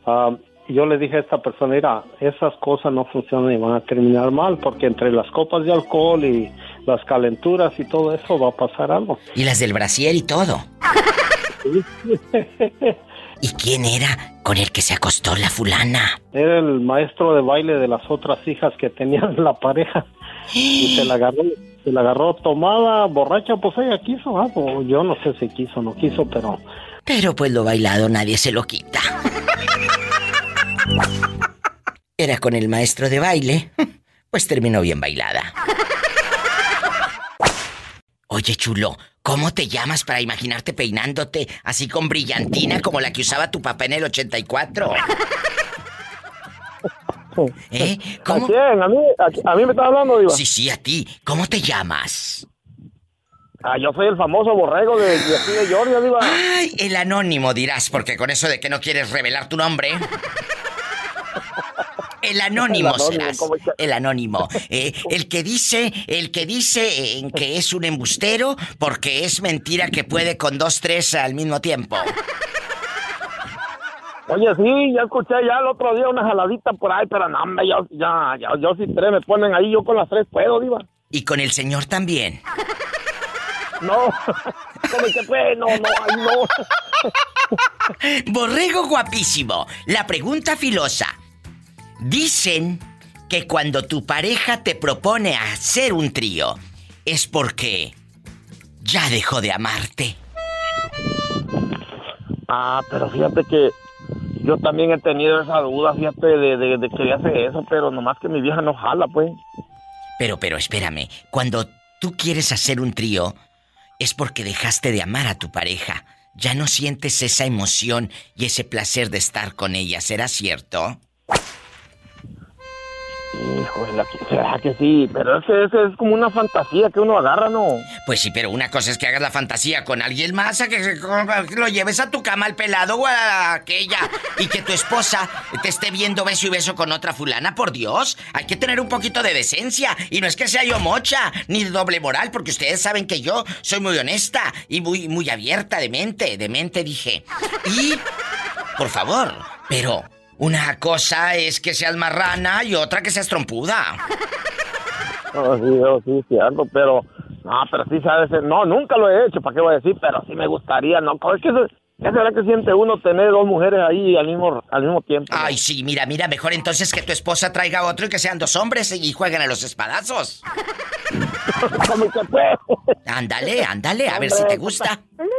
ah, yo le dije a esta persona, mira, esas cosas no funcionan y van a terminar mal porque entre las copas de alcohol y las calenturas y todo eso va a pasar algo. Y las del brasier y todo. ¿Y quién era con el que se acostó la fulana? Era el maestro de baile de las otras hijas que tenían la pareja. Y se la agarró, se la agarró tomada, borracha, pues ella quiso, ah, pues, yo no sé si quiso o no quiso, pero... Pero pues lo bailado nadie se lo quita. era con el maestro de baile, pues terminó bien bailada. Oye, chulo, ¿cómo te llamas para imaginarte peinándote así con brillantina como la que usaba tu papá en el 84? ¿Eh? ¿Cómo? ¿A quién? ¿A mí? ¿A, mí me estás hablando, Diva? Sí, sí, a ti. ¿Cómo te llamas? Ah, yo soy el famoso borrego de, de aquí de Georgia, Diva. Ay, el anónimo dirás, porque con eso de que no quieres revelar tu nombre. El anónimo, serás. El anónimo. Eh, el que dice, el que dice eh, que es un embustero porque es mentira que puede con dos, tres al mismo tiempo. Oye, sí, ya escuché ya el otro día una jaladita por ahí, pero no, hombre, yo, ya, ya, yo si tres me ponen ahí, yo con las tres puedo, diva. Y con el señor también. No, como que pues, no, no, ay, no. Borrego guapísimo, la pregunta filosa. Dicen que cuando tu pareja te propone hacer un trío, es porque ya dejó de amarte. Ah, pero fíjate que yo también he tenido esa duda, fíjate, de, de, de que hace eso, pero nomás que mi vieja no jala, pues. Pero, pero, espérame. Cuando tú quieres hacer un trío, es porque dejaste de amar a tu pareja. Ya no sientes esa emoción y ese placer de estar con ella. ¿Será cierto? Híjole, será que sí, pero ese, es como una fantasía que uno agarra, ¿no? Pues sí, pero una cosa es que hagas la fantasía con alguien más, que, lo lleves a tu cama al pelado o a aquella y que tu esposa te esté viendo beso y beso con otra fulana, por Dios. Hay que tener un poquito de decencia y no es que sea yo mocha ni doble moral, porque ustedes saben que yo soy muy honesta y muy, muy abierta de mente, de mente dije. Y, por favor, pero una cosa es que seas marrana y otra que seas trompuda. No, sí, yo sí, cierto, pero... No, pero sí sabes... No, nunca lo he hecho, ¿para qué voy a decir? Pero sí me gustaría, ¿no? Es que... ¿Qué será que siente uno tener dos mujeres ahí al mismo, al mismo tiempo? Ay, sí, mira, mira, mejor entonces que tu esposa traiga otro y que sean dos hombres y jueguen a los espadazos. ¿Cómo se puede? Ándale, ándale, a ver si te gusta.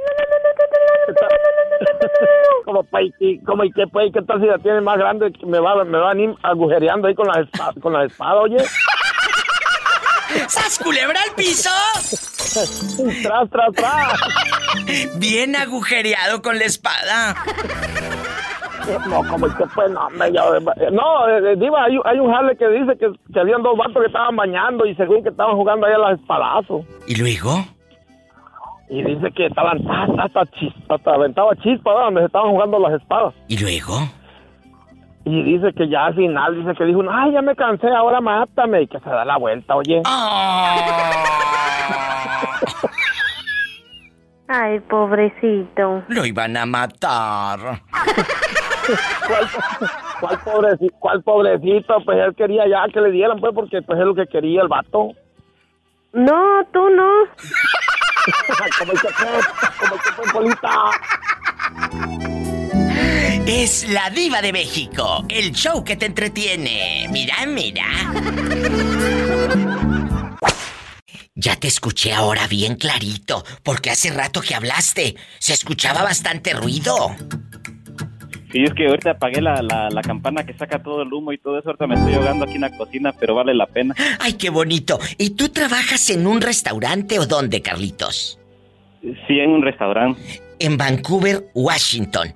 como y como y qué qué tal si la tiene más grande me va me van agujereando ahí con la espada, con la espada, oye. ¡Sas culebra al piso! tras, tras, tras. Bien agujereado con la espada. No, como que pues, no, me, yo, no, eh, Diva, hay, hay, un jale que dice que, que habían dos vatos que estaban bañando y según que estaban jugando ahí a las espadazos. ¿Y luego? Y dice que estaban hasta, hasta, aventaba chispa donde se estaban jugando las espadas. ¿Y luego? Y dice que ya al final, dice que dijo, ay, ya me cansé, ahora mátame. Y que se da la vuelta, oye. Ay, pobrecito. Lo iban a matar. ¿Cuál, cuál, pobrecito, ¿Cuál pobrecito? Pues él quería ya que le dieran, pues, porque pues es lo que quería el vato. No, tú no. como el como el Es la diva de México, el show que te entretiene. Mira, mira. Ya te escuché ahora bien clarito, porque hace rato que hablaste. Se escuchaba bastante ruido. Sí, es que ahorita apagué la, la, campana que saca todo el humo y todo eso. Ahorita me estoy ahogando aquí en la cocina, pero vale la pena. ¡Ay, qué bonito! ¿Y tú trabajas en un restaurante o dónde, Carlitos? Sí, en un restaurante. En Vancouver, Washington.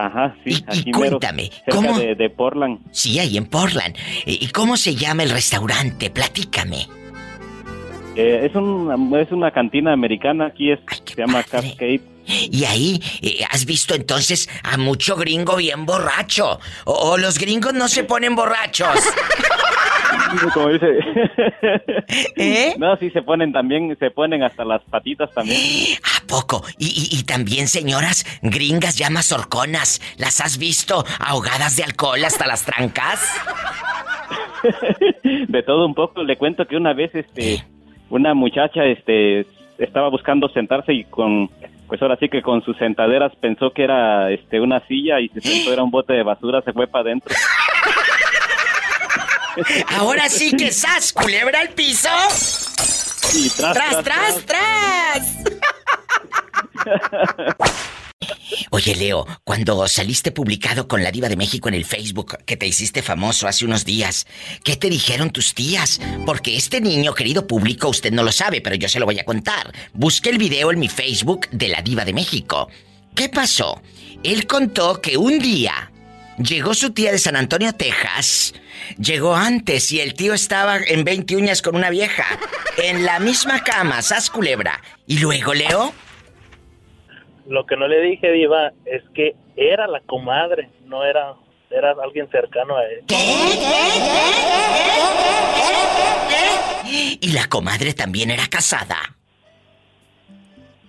Ajá, sí. Y, cuéntame, ¿cómo? De, Portland. Sí, ahí en Portland. ¿Y cómo se llama el restaurante? Platícame. Eh, es, un, es una cantina americana, aquí es, se llama Cascade. Y ahí eh, has visto entonces a mucho gringo bien borracho. O, los gringos no se ponen borrachos. Como dice. ¿Eh? No, sí se ponen también, se ponen hasta las patitas también. ¿A poco? Y, y, también señoras gringas ya mazorconas. ¿Las has visto ahogadas de alcohol hasta las trancas? de todo un poco. Le cuento que una vez, este, una muchacha, este, estaba buscando sentarse y con pues ahora sí que con sus sentaderas pensó que era este una silla y se sentó era un bote de basura, se fue para adentro. Ahora sí que sas, culebra al piso. Y tras, tras, tras. tras. Oye, Leo, cuando saliste publicado con la Diva de México en el Facebook, que te hiciste famoso hace unos días, ¿qué te dijeron tus tías? Porque este niño, querido público, usted no lo sabe, pero yo se lo voy a contar. Busque el video en mi Facebook de la Diva de México. ¿Qué pasó? Él contó que un día llegó su tía de San Antonio, Texas. Llegó antes y el tío estaba en 20 uñas con una vieja. En la misma cama, sas culebra. Y luego, Leo. Lo que no le dije, Diva, es que era la comadre, no era, era alguien cercano a él. Y la comadre también era casada.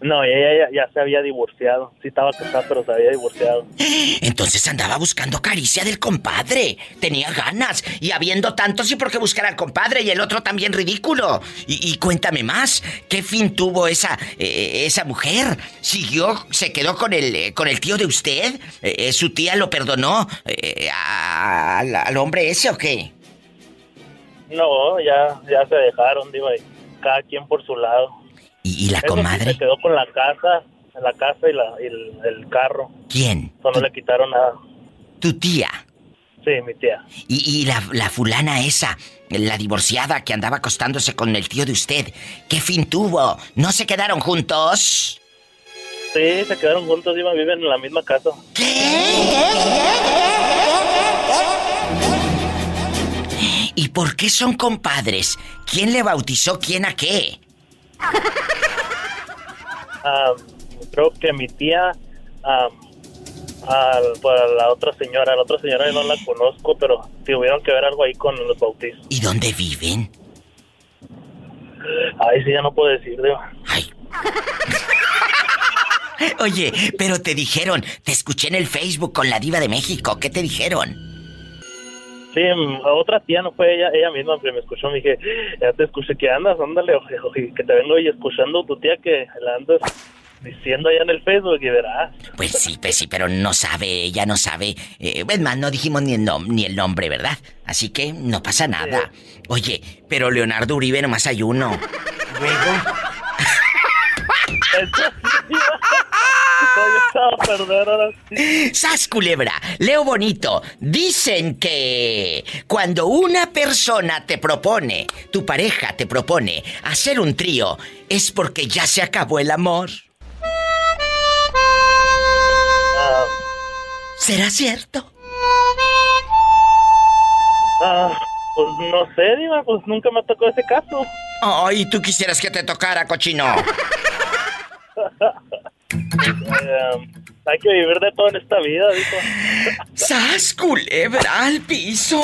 No, ella ya, ya se había divorciado. Sí estaba casada, pero se había divorciado. Entonces andaba buscando caricia del compadre. Tenía ganas. Y habiendo tantos, ¿y por qué buscar al compadre? Y el otro también ridículo. Y, y cuéntame más. ¿Qué fin tuvo esa, eh, esa mujer? ¿Siguió, se quedó con el, eh, con el tío de usted? Eh, eh, ¿Su tía lo perdonó a- al, al hombre ese o qué? No, ya, ya se dejaron, digo, cada quien por su lado. ¿Y, y la Eso sí, comadre? se quedó con la casa, la casa y, la, y el, el carro. ¿Quién? No, no le quitaron nada. ¿Tu tía? Sí, mi tía. Y, y la, la fulana esa, la divorciada que andaba acostándose con el tío de usted, ¿qué fin tuvo? ¿No se quedaron juntos? Sí, se quedaron juntos, iban, viven en la misma casa. ¿Y por qué son compadres? ¿Quién le bautizó quién a qué? Creo que mi tía, al- para la otra señora, la otra señora yo no la conozco, pero tuvieron que ver algo ahí con los bautizos. ¿Y dónde viven? Ay, sí, ya no puedo decir. Oye, pero te dijeron, te escuché en el Facebook con la diva de México, ¿qué te dijeron? Sí, mm, a otra tía no fue ella, ella misma que me escuchó, me dije, ya te escuché que andas, ándale, oje, oje, que te vengo y escuchando tu tía que la andas diciendo allá en el Facebook y verás. Pues sí, pues sí, pero no sabe, ella no sabe. Eh, es más, no dijimos ni el, nom- ni el nombre, ¿verdad? Así que no pasa nada. Oye, pero Leonardo Uribe nomás hay uno. Luego. ¡Sas, culebra! Leo Bonito, dicen que cuando una persona te propone, tu pareja te propone hacer un trío, es porque ya se acabó el amor. ¿Será cierto? Ah, pues no sé, Diva, pues nunca me tocó ese caso. Ay, tú quisieras que te tocara, cochino. Eh, hay que vivir de todo en esta vida, dijo. ¡Sas, culebra al piso!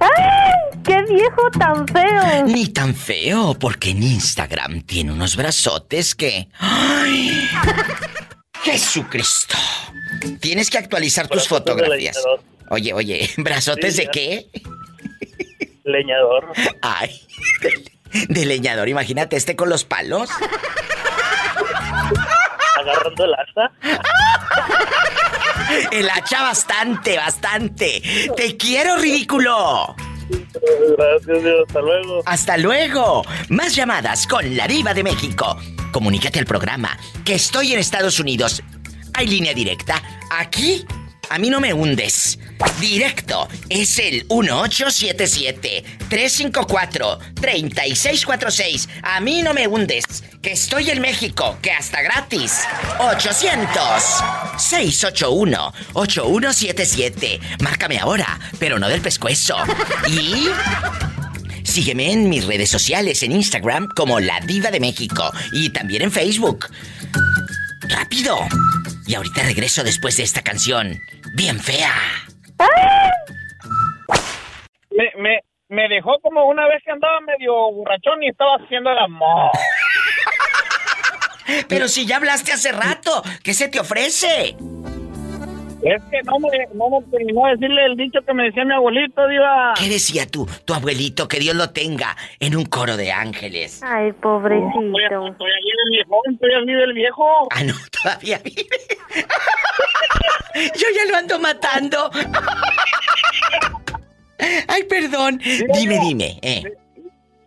¡Ay! ¡Qué viejo tan feo! Ni tan feo, porque en Instagram tiene unos brazotes que. ¡Ay! ¡Jesucristo! Tienes que actualizar tus fotografías. Oye, oye, ¿brazotes Sí, de qué? Leñador. Ay, de, de leñador, imagínate este con los palos. Agarrando el asta. El hacha bastante, bastante. Te quiero, ridículo. Gracias, Dios. Hasta luego. Hasta luego. Más llamadas con la diva de México. Comunícate al programa, que estoy en Estados Unidos. Hay línea directa. Aquí, a mí no me hundes. Directo es el 1877-354-3646. A mí no me hundes. Que estoy en México, que hasta gratis. 800-681-8177. Márcame ahora, pero no del pescuezo. Y... Sígueme en mis redes sociales, en Instagram como La Diva de México y también en Facebook. ¡Rápido! Y ahorita regreso después de esta canción. Bien fea. Me, me, me dejó como una vez que andaba medio borrachón y estaba haciendo el amor. Pero si ya hablaste hace rato, ¿qué se te ofrece? Es que no me, no me terminó de decirle el dicho que me decía mi abuelito, Diva. ¿Qué decía tú, tu abuelito, que Dios lo tenga en un coro de ángeles? Ay, pobrecito. Estoy allí del viejo, estoy allí del viejo. Ah, no, todavía vive. Yo ya lo ando matando. Ay, perdón. Dime, dime. Eh.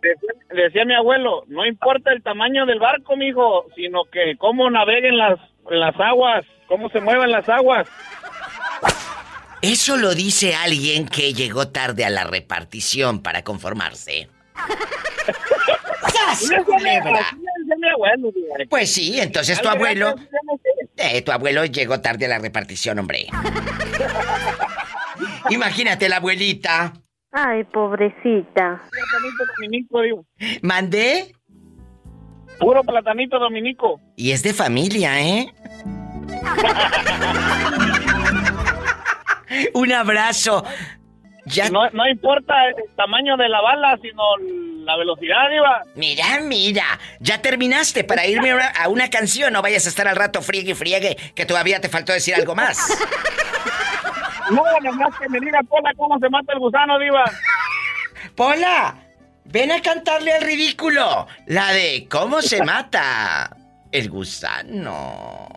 Decía, decía mi abuelo, no importa el tamaño del barco, mijo, sino que cómo naveguen las, las aguas, cómo se mueven las aguas. Eso lo dice alguien que llegó tarde a la repartición para conformarse. ¡Sas, culebra! Pues sí, entonces tu abuelo. Eh, tu abuelo llegó tarde a la repartición, hombre. Imagínate la abuelita. Ay, pobrecita. Platanito dominico, digo. ¿Mandé? Puro platanito dominico. Y es de familia, ¿eh? Un abrazo. Ya... No, no importa el tamaño de la bala, sino la velocidad, Diva. Mira, mira. Ya terminaste para irme a una, a una canción. No vayas a estar al rato friegue y friegue, que todavía te faltó decir algo más. No, nomás que me diga Pola cómo se mata el gusano, Diva. Pola, ven a cantarle al ridículo. La de cómo se mata el gusano.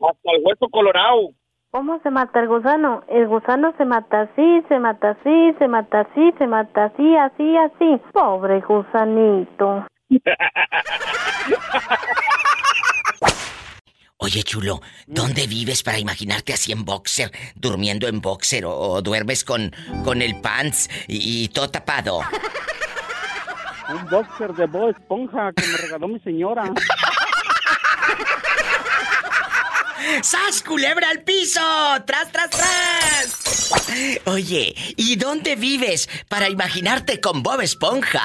Hasta el hueso colorado. ¿Cómo se mata el gusano? El gusano se mata así, se mata así, se mata así, se mata así, así, así. Pobre gusanito. Oye, chulo, ¿dónde vives para imaginarte así en boxer, durmiendo en boxer o, o duermes con, con el pants y, y todo tapado? Un boxer de Bob Esponja que me regaló mi señora. ¡Sas, culebra al piso! ¡Tras, tras, tras! Oye, ¿y dónde vives para imaginarte con Bob Esponja?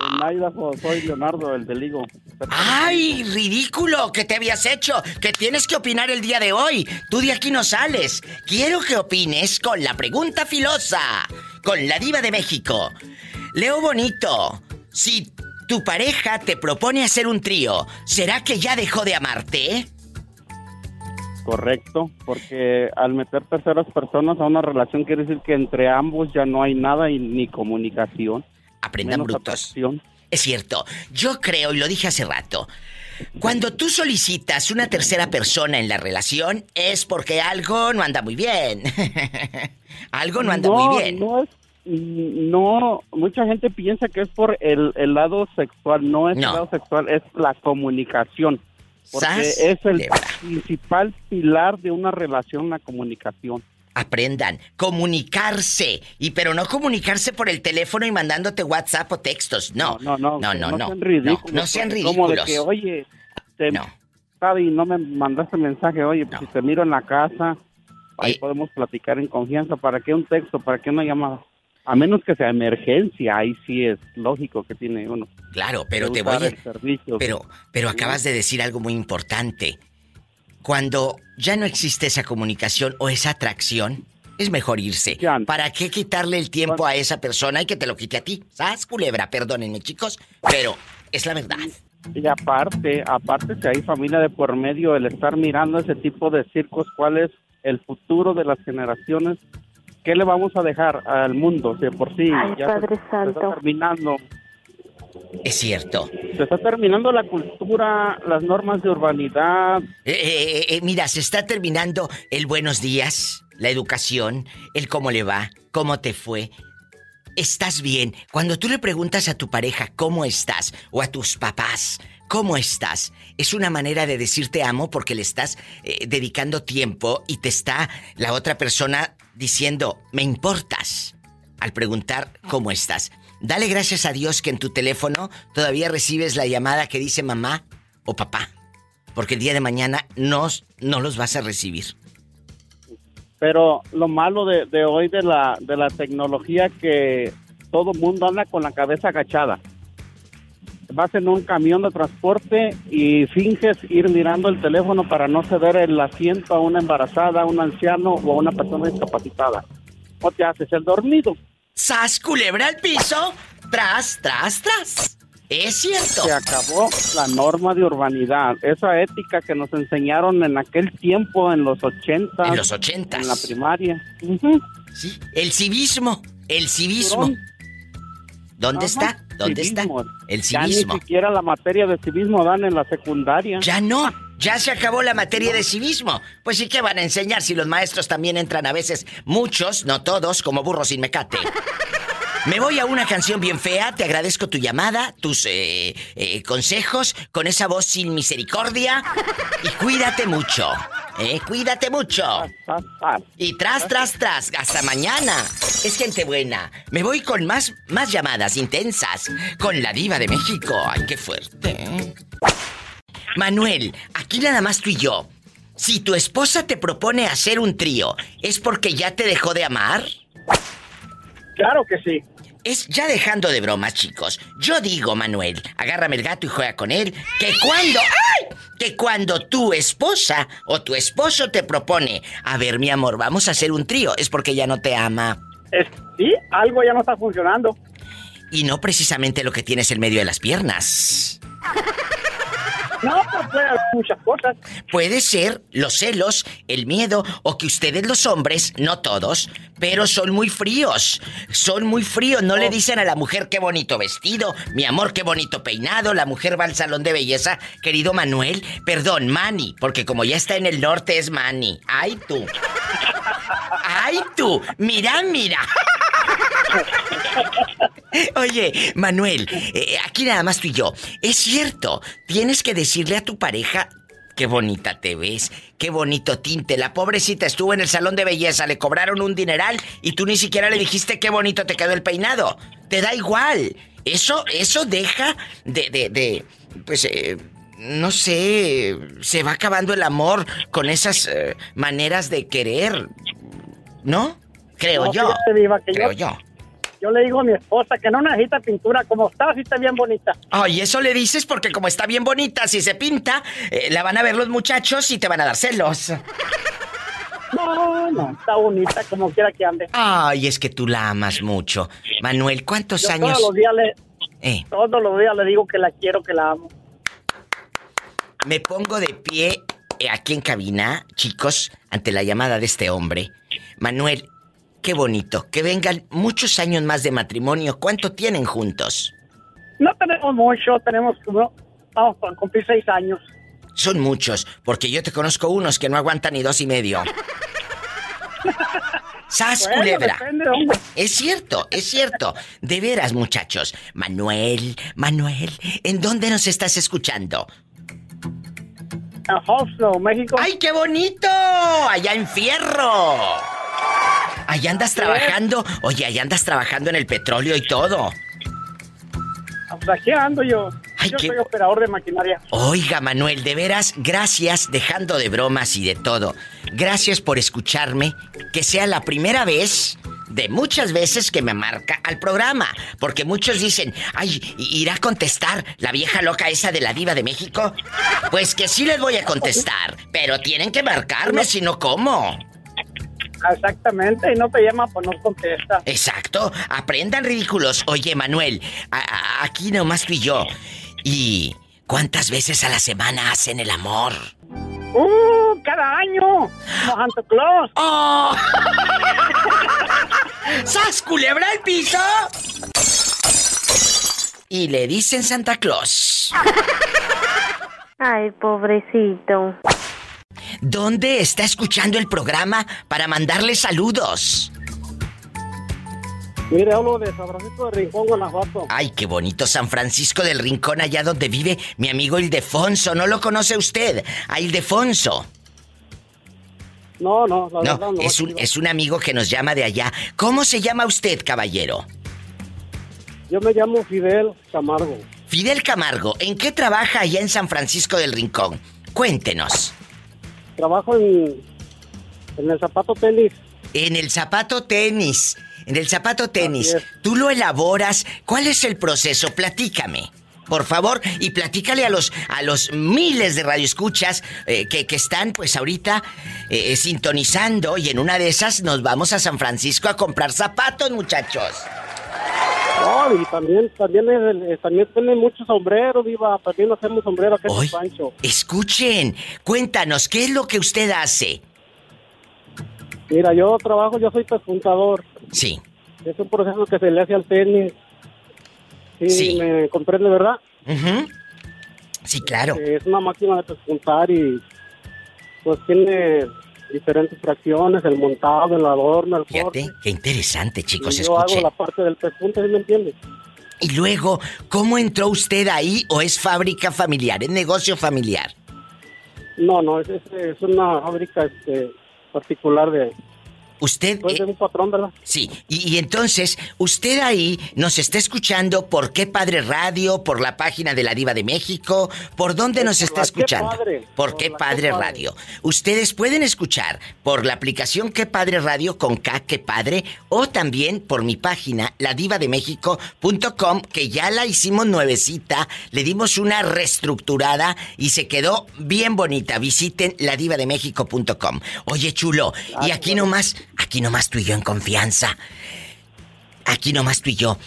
En Idaho soy Leonardo, el del higo. ¡Ay, ridículo! ¿Qué te habías hecho? Que tienes que opinar el día de hoy. Tú de aquí no sales. Quiero que opines con la pregunta filosa. Con la diva de México. Leo Bonito, si tu pareja te propone hacer un trío, ¿será que ya dejó de amarte? Correcto, porque al meter terceras personas a una relación quiere decir que entre ambos ya no hay nada y ni comunicación. Aprendan brutos. atracción. Es cierto, yo creo, y lo dije hace rato, cuando tú solicitas una tercera persona en la relación es porque algo no anda muy bien. algo no anda muy bien. No es, no, mucha gente piensa que es por el, el lado sexual, no es No. el lado sexual, es la comunicación. Porque Sas, es el principal pilar de una relación, la comunicación. Aprendan, comunicarse. Y pero no comunicarse por el teléfono y mandándote WhatsApp o textos. No, no, no, no, no. No, sean ridículos. no sean Como de ridículos. que, oye, te, Javi, no me mandaste mensaje, oye, pues si te miro en la casa, ahí Eh. podemos platicar en confianza. ¿Para qué un texto? ¿Para qué una llamada? A menos que sea emergencia, ahí sí es lógico que tiene uno. Claro, pero que te voy a... Pero, pero acabas de decir algo muy importante. Cuando ya no existe esa comunicación o esa atracción, es mejor irse. ¿Para qué quitarle el tiempo a esa persona y que te lo quite a ti? ¿Sabes, culebra? Perdónenme, chicos, pero es la verdad. Y aparte, aparte si hay familia de por medio, el estar mirando ese tipo de circos, ¿cuál es el futuro de las generaciones? ¿Qué le vamos a dejar al mundo? Si de por sí Ay, ya se- Padre se, Santo. está terminando, Es cierto. se está terminando la cultura, las normas de urbanidad. Eh, eh, eh, mira, se está terminando el buenos días, la educación, el cómo le va, cómo te fue. ¿Estás bien? Cuando tú le preguntas a tu pareja cómo estás o a tus papás cómo estás, es una manera de decir te amo porque le estás eh, dedicando tiempo y te está la otra persona diciendo me importas al preguntar cómo estás. Dale gracias a Dios que en tu teléfono todavía recibes la llamada que dice mamá o papá. Porque el día de mañana no, no los vas a recibir. Pero lo malo de, de hoy de la, de la tecnología que todo mundo anda con la cabeza agachada. Vas en un camión de transporte y finges ir mirando el teléfono para no ceder el asiento a una embarazada, a un anciano o a una persona discapacitada. O te haces el dormido. ¡Sas, culebra al piso! ¡Tras, tras, tras! Es cierto. Se acabó la norma de urbanidad, esa ética que nos enseñaron en aquel tiempo, en los 80. En los 80. En la primaria. Sí, el civismo, el civismo. ¿Dónde Ajá, está? ¿Dónde civismo. está? El Ya civismo. ni siquiera la materia de civismo dan en la secundaria. Ya no, ya se acabó la materia de civismo. Pues sí que van a enseñar si los maestros también entran a veces, muchos, no todos, como burros sin mecate. Me voy a una canción bien fea. Te agradezco tu llamada, tus eh, eh, consejos, con esa voz sin misericordia. Y cuídate mucho. Eh, cuídate mucho. Y tras, tras, tras. Hasta mañana. Es gente buena. Me voy con más, más llamadas intensas. Con la diva de México. Ay, qué fuerte. Manuel, aquí nada más tú y yo. Si tu esposa te propone hacer un trío, ¿es porque ya te dejó de amar? Claro que sí. Es ya dejando de bromas, chicos. Yo digo, Manuel, agárrame el gato y juega con él, que cuando ¡ay! que cuando tu esposa o tu esposo te propone, a ver, mi amor, vamos a hacer un trío, es porque ya no te ama. Es, sí, algo ya no está funcionando. Y no precisamente lo que tienes en medio de las piernas. No, pues puede haber muchas cosas. Puede ser los celos, el miedo o que ustedes los hombres, no todos, pero son muy fríos. Son muy fríos, no le dicen a la mujer qué bonito vestido, mi amor qué bonito peinado, la mujer va al salón de belleza, querido Manuel, perdón, Manny, porque como ya está en el norte es Manny. Ay tú. Ay tú, mira, mira. Oye, Manuel, eh, aquí nada más tú y yo. Es cierto, tienes que decirle a tu pareja qué bonita te ves, qué bonito tinte. La pobrecita estuvo en el salón de belleza, le cobraron un dineral y tú ni siquiera le dijiste qué bonito te quedó el peinado. Te da igual. Eso, eso deja de, de, de pues, eh, no sé, se va acabando el amor con esas eh, maneras de querer, ¿no? Creo No, yo. fíjate, Diva, que Creo yo- yo. Yo le digo a mi esposa que no necesita pintura, como está, sí está bien bonita. Ay, eso le dices porque como está bien bonita, si se pinta, eh, la van a ver los muchachos y te van a dar celos. No, no, está bonita como quiera que ande. Ay, es que tú la amas mucho. Manuel, ¿cuántos Yo años? Todos los días le, Eh, todos los días le digo que la quiero, que la amo. me pongo de pie eh, aquí en cabina, chicos, ante la llamada de este hombre. Manuel, qué bonito. Que vengan muchos años más de matrimonio. ¿Cuánto tienen juntos? No tenemos mucho, tenemos vamos a cumplir seis años. Son muchos, porque yo te conozco unos que no aguantan ni dos y medio. ¡Sas, Bueno, culebra! depende. Es cierto, es cierto. De veras, muchachos. Manuel, Manuel, ¿en dónde nos estás escuchando? En Oslo, México. ¡Ay, qué bonito! Allá en Fierro. Allá andas trabajando. Oye, allá andas trabajando en el petróleo y todo. Pues aquí ando yo. Ay, yo qué- soy operador de maquinaria. Oiga, Manuel, de veras, gracias, dejando de bromas y de todo. Gracias por escucharme. Que sea la primera vez de muchas veces que me marca al programa. Porque muchos dicen, ay, ¿i- ¿irá a contestar la vieja loca esa de la diva de México? Pues que sí les voy a contestar, pero tienen que marcarme, si no, ¿cómo? Exactamente, y no te llama, pues no contesta. Exacto, aprendan ridículos. Oye, Manuel, a- a- aquí nomás tú y yo. ¿Y cuántas veces a la semana hacen el amor? ¡Uh! ¡Cada año! ¡Como Santa Claus! ¡Oh! ¡Sas, culebra el piso! Y le dicen Santa Claus. Ay, pobrecito. ¿Dónde está escuchando el programa para mandarle saludos? Mire, hablo de San Francisco de Rincón, Guanajuato. Ay, qué bonito San Francisco del Rincón, allá donde vive mi amigo Ildefonso. ¿No lo conoce usted? A Ildefonso. No, no, la verdad No, no. es un, es un amigo que nos llama de allá. ¿Cómo se llama usted, caballero? Yo me llamo Fidel Camargo. Fidel Camargo, ¿en qué trabaja allá en San Francisco del Rincón? Cuéntenos. Trabajo en, en el zapato tenis. En el zapato tenis. En el zapato tenis. Tú lo elaboras. ¿Cuál es el proceso? Platícame. Por favor, y platícale a los, a los miles de radioescuchas eh, que, que están pues ahorita eh, sintonizando y en una de esas nos vamos a San Francisco a comprar zapatos, muchachos. No, y también, también, es eh, también tiene muchos sombreros, viva. También hacemos sombreros acá en Pancho. Escuchen, cuéntanos, ¿qué es lo que usted hace? Mira, yo trabajo, yo soy pespuntador. Sí. Es un proceso que se le hace al tenis. Sí, Sí. me comprende, ¿verdad? Sí, claro. Eh, Es una máquina de pespuntar y pues tiene diferentes fracciones, el montado, el adorno, el Fíjate, qué interesante, chicos, y yo hago la parte del pespunte, ¿sí me entiendes? Y luego, ¿cómo entró usted ahí o es fábrica familiar, es negocio familiar? No, no, es, es, es una fábrica este, particular de, Usted... pues, de un patrón, ¿verdad? Sí, y, y entonces, usted ahí nos está escuchando por qué Padre Radio, por la página de la Diva de México, ¿por dónde nos Por está escuchando? Padre, por por qué Padre Qué Padre. Radio. Ustedes pueden escuchar por la aplicación Qué Padre Radio con K, Qué Padre, o también por mi página, ladivademéxico.com, que ya la hicimos nuevecita, le dimos una reestructurada y se quedó bien bonita. Visiten ladivademéxico.com. Oye, chulo, y aquí nomás, aquí nomás tú y yo en confianza. Aquí nomás tú y yo.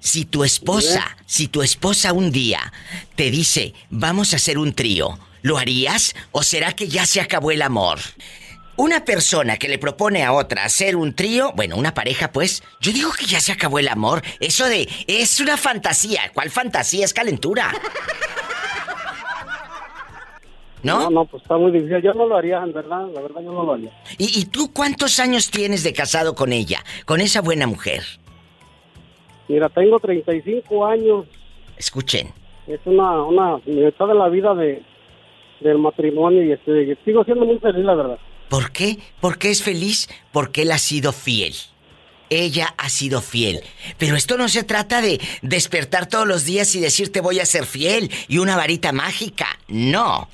Si tu esposa, si tu esposa un día te dice, vamos a hacer un trío, ¿lo harías o será que ya se acabó el amor? Una persona que le propone a otra hacer un trío, bueno, una pareja pues, yo digo que ya se acabó el amor. Eso de, es una fantasía. ¿Cuál fantasía? Es calentura. ¿No? No, no, pues está muy difícil. Yo no lo haría, en verdad, la verdad yo no lo haría. ¿Y, y tú cuántos años tienes de casado con ella, con esa buena mujer? Mira, tengo 35 años. Escuchen. Es una, una mitad de la vida de, del matrimonio y este, sigo siendo muy feliz, la verdad. ¿Por qué? ¿Por qué es feliz? Porque él ha sido fiel. Ella ha sido fiel. Pero esto no se trata de despertar todos los días y decirte voy a ser fiel y una varita mágica. No.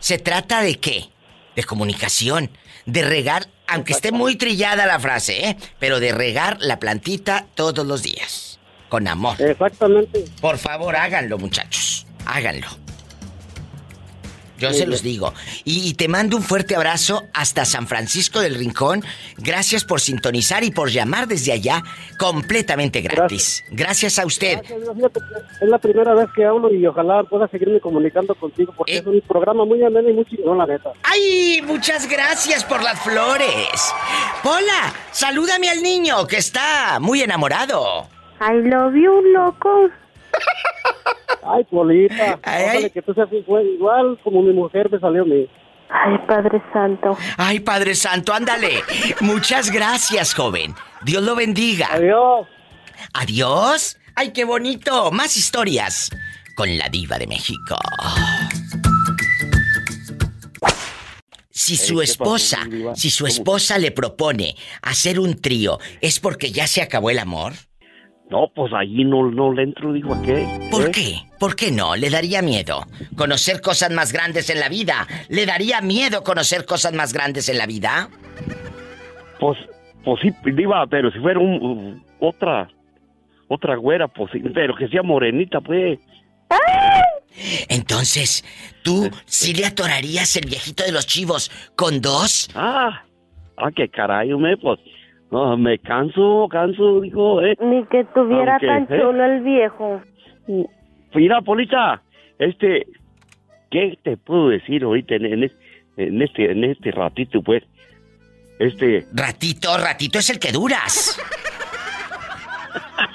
Se trata de qué? De comunicación. De regar, aunque esté muy trillada la frase, ¿eh? Pero de regar la plantita todos los días. Con amor. Exactamente. Por favor, háganlo, muchachos. Háganlo. Yo Muy se bien. los digo. Y, y te mando un fuerte abrazo hasta San Francisco del Rincón. Gracias por sintonizar y por llamar desde allá completamente gratis. Gracias, a usted. Gracias, Dios, fíjate que Es la primera vez que hablo y ojalá pueda seguirme comunicando contigo porque Eh. es un programa muy ameno y muy chingón, la neta. ¡Ay! Muchas gracias por las flores. Pola, salúdame al niño que está muy enamorado. I love you, loco. Ay, Polita, Ay, que tú seas igual, igual como mi mujer me salió a mí. Ay, Padre Santo. Ay, Padre Santo, ándale. Muchas gracias, joven. Dios lo bendiga. Adiós. Adiós. Ay, qué bonito. Más historias con la diva de México. Si Eh, su ¿qué pasó, esposa, si su esposa le propone hacer un trío, ¿es porque ya se acabó el amor? No, pues allí no, no le entro, digo, ¿a qué? ¿Por ¿Eh? qué? ¿Por qué no? Le daría miedo conocer cosas más grandes en la vida. ¿Le daría miedo conocer cosas más grandes en la vida? Pues, pues sí, diva, pero si fuera un, otra, otra güera, pues sí, pero que sea morenita, pues. Entonces, ¿tú sí le atorarías el viejito de los chivos con dos? Ah, ah, qué caray, me, pues, no, me canso, canso, dijo, eh. Ni que tuviera Aunque, tan ¿eh? chulo el viejo. Mira, Polita, este, ¿qué te puedo decir ahorita en, en en este, en este ratito, pues? Este, Ratito, ratito es el que duras.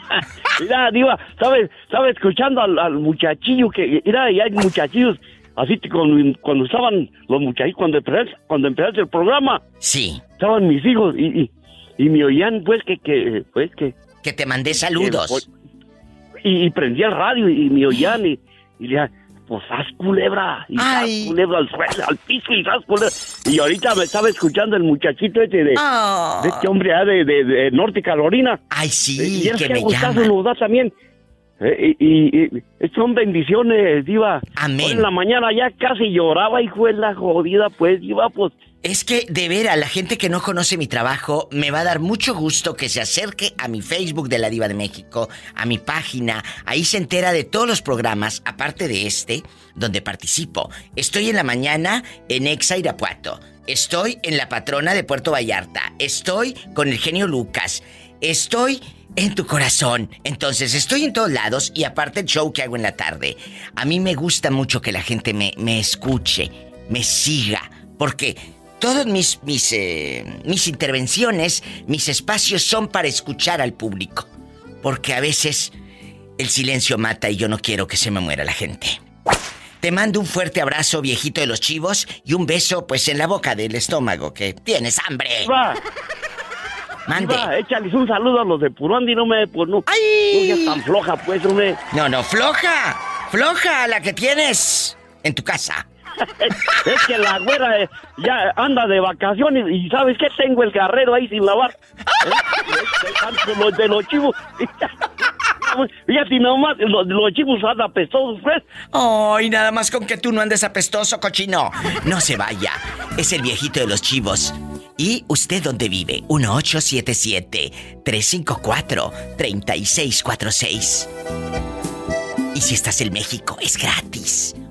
mira, Diva, ¿sabes? Estaba escuchando al, al muchachillo que, mira, y hay muchachillos, así que cuando, cuando estaban los muchachos, cuando empezaste, cuando empezaste el programa. Sí. Estaban mis hijos y, y, y me oían, pues, que, que, pues, que... Que te mandé saludos. Y, y prendí el radio y, me oían y, y le pues haz culebra, y haz culebra al suelo, al piso y haz culebra. Y ahorita me estaba escuchando el muchachito este de, Ah. de este hombre ah, de, de, de Norte Carolina. Ay, sí, y que que me llama. nos da también. Eh, y, y- y son bendiciones, Diva. Amén. Hoy en la mañana ya casi lloraba, hijo de la jodida, pues, Diva, pues. Es que, de veras, la gente que no conoce mi trabajo, me va a dar mucho gusto que se acerque a mi Facebook de la Diva de México, a mi página. Ahí se entera de todos los programas, aparte de este, donde participo. Estoy en la mañana en Exa Irapuato. Estoy en La Patrona de Puerto Vallarta. Estoy con el genio Lucas. Estoy en tu corazón. Entonces, estoy en todos lados y aparte el show que hago en la tarde. A mí me gusta mucho que la gente me, me escuche, me siga, porque todas mis, mis, eh, mis intervenciones, mis espacios son para escuchar al público. Porque a veces el silencio mata y yo no quiero que se me muera la gente. Te mando un fuerte abrazo, viejito de los chivos, y un beso, pues, en la boca del estómago, que tienes hambre. Va. Mande. Échales un saludo a los de Puruandi, no me, pues no. ¡Ay! No seas tan floja, pues, hombre. No, no, floja. Floja la que tienes en tu casa. Es que la güera eh, ya anda de vacaciones y ¿sabes qué? Tengo el carrero ahí sin lavar. ¿Eh? De los chivos. Fíjate nomás, los, los chivos andan apestosos, pues. Ay, nada más con que tú no andes apestoso, cochino. No se vaya. Es el viejito de los chivos. ¿Y usted dónde vive? 1877-354-3646. Y si estás en México, es gratis.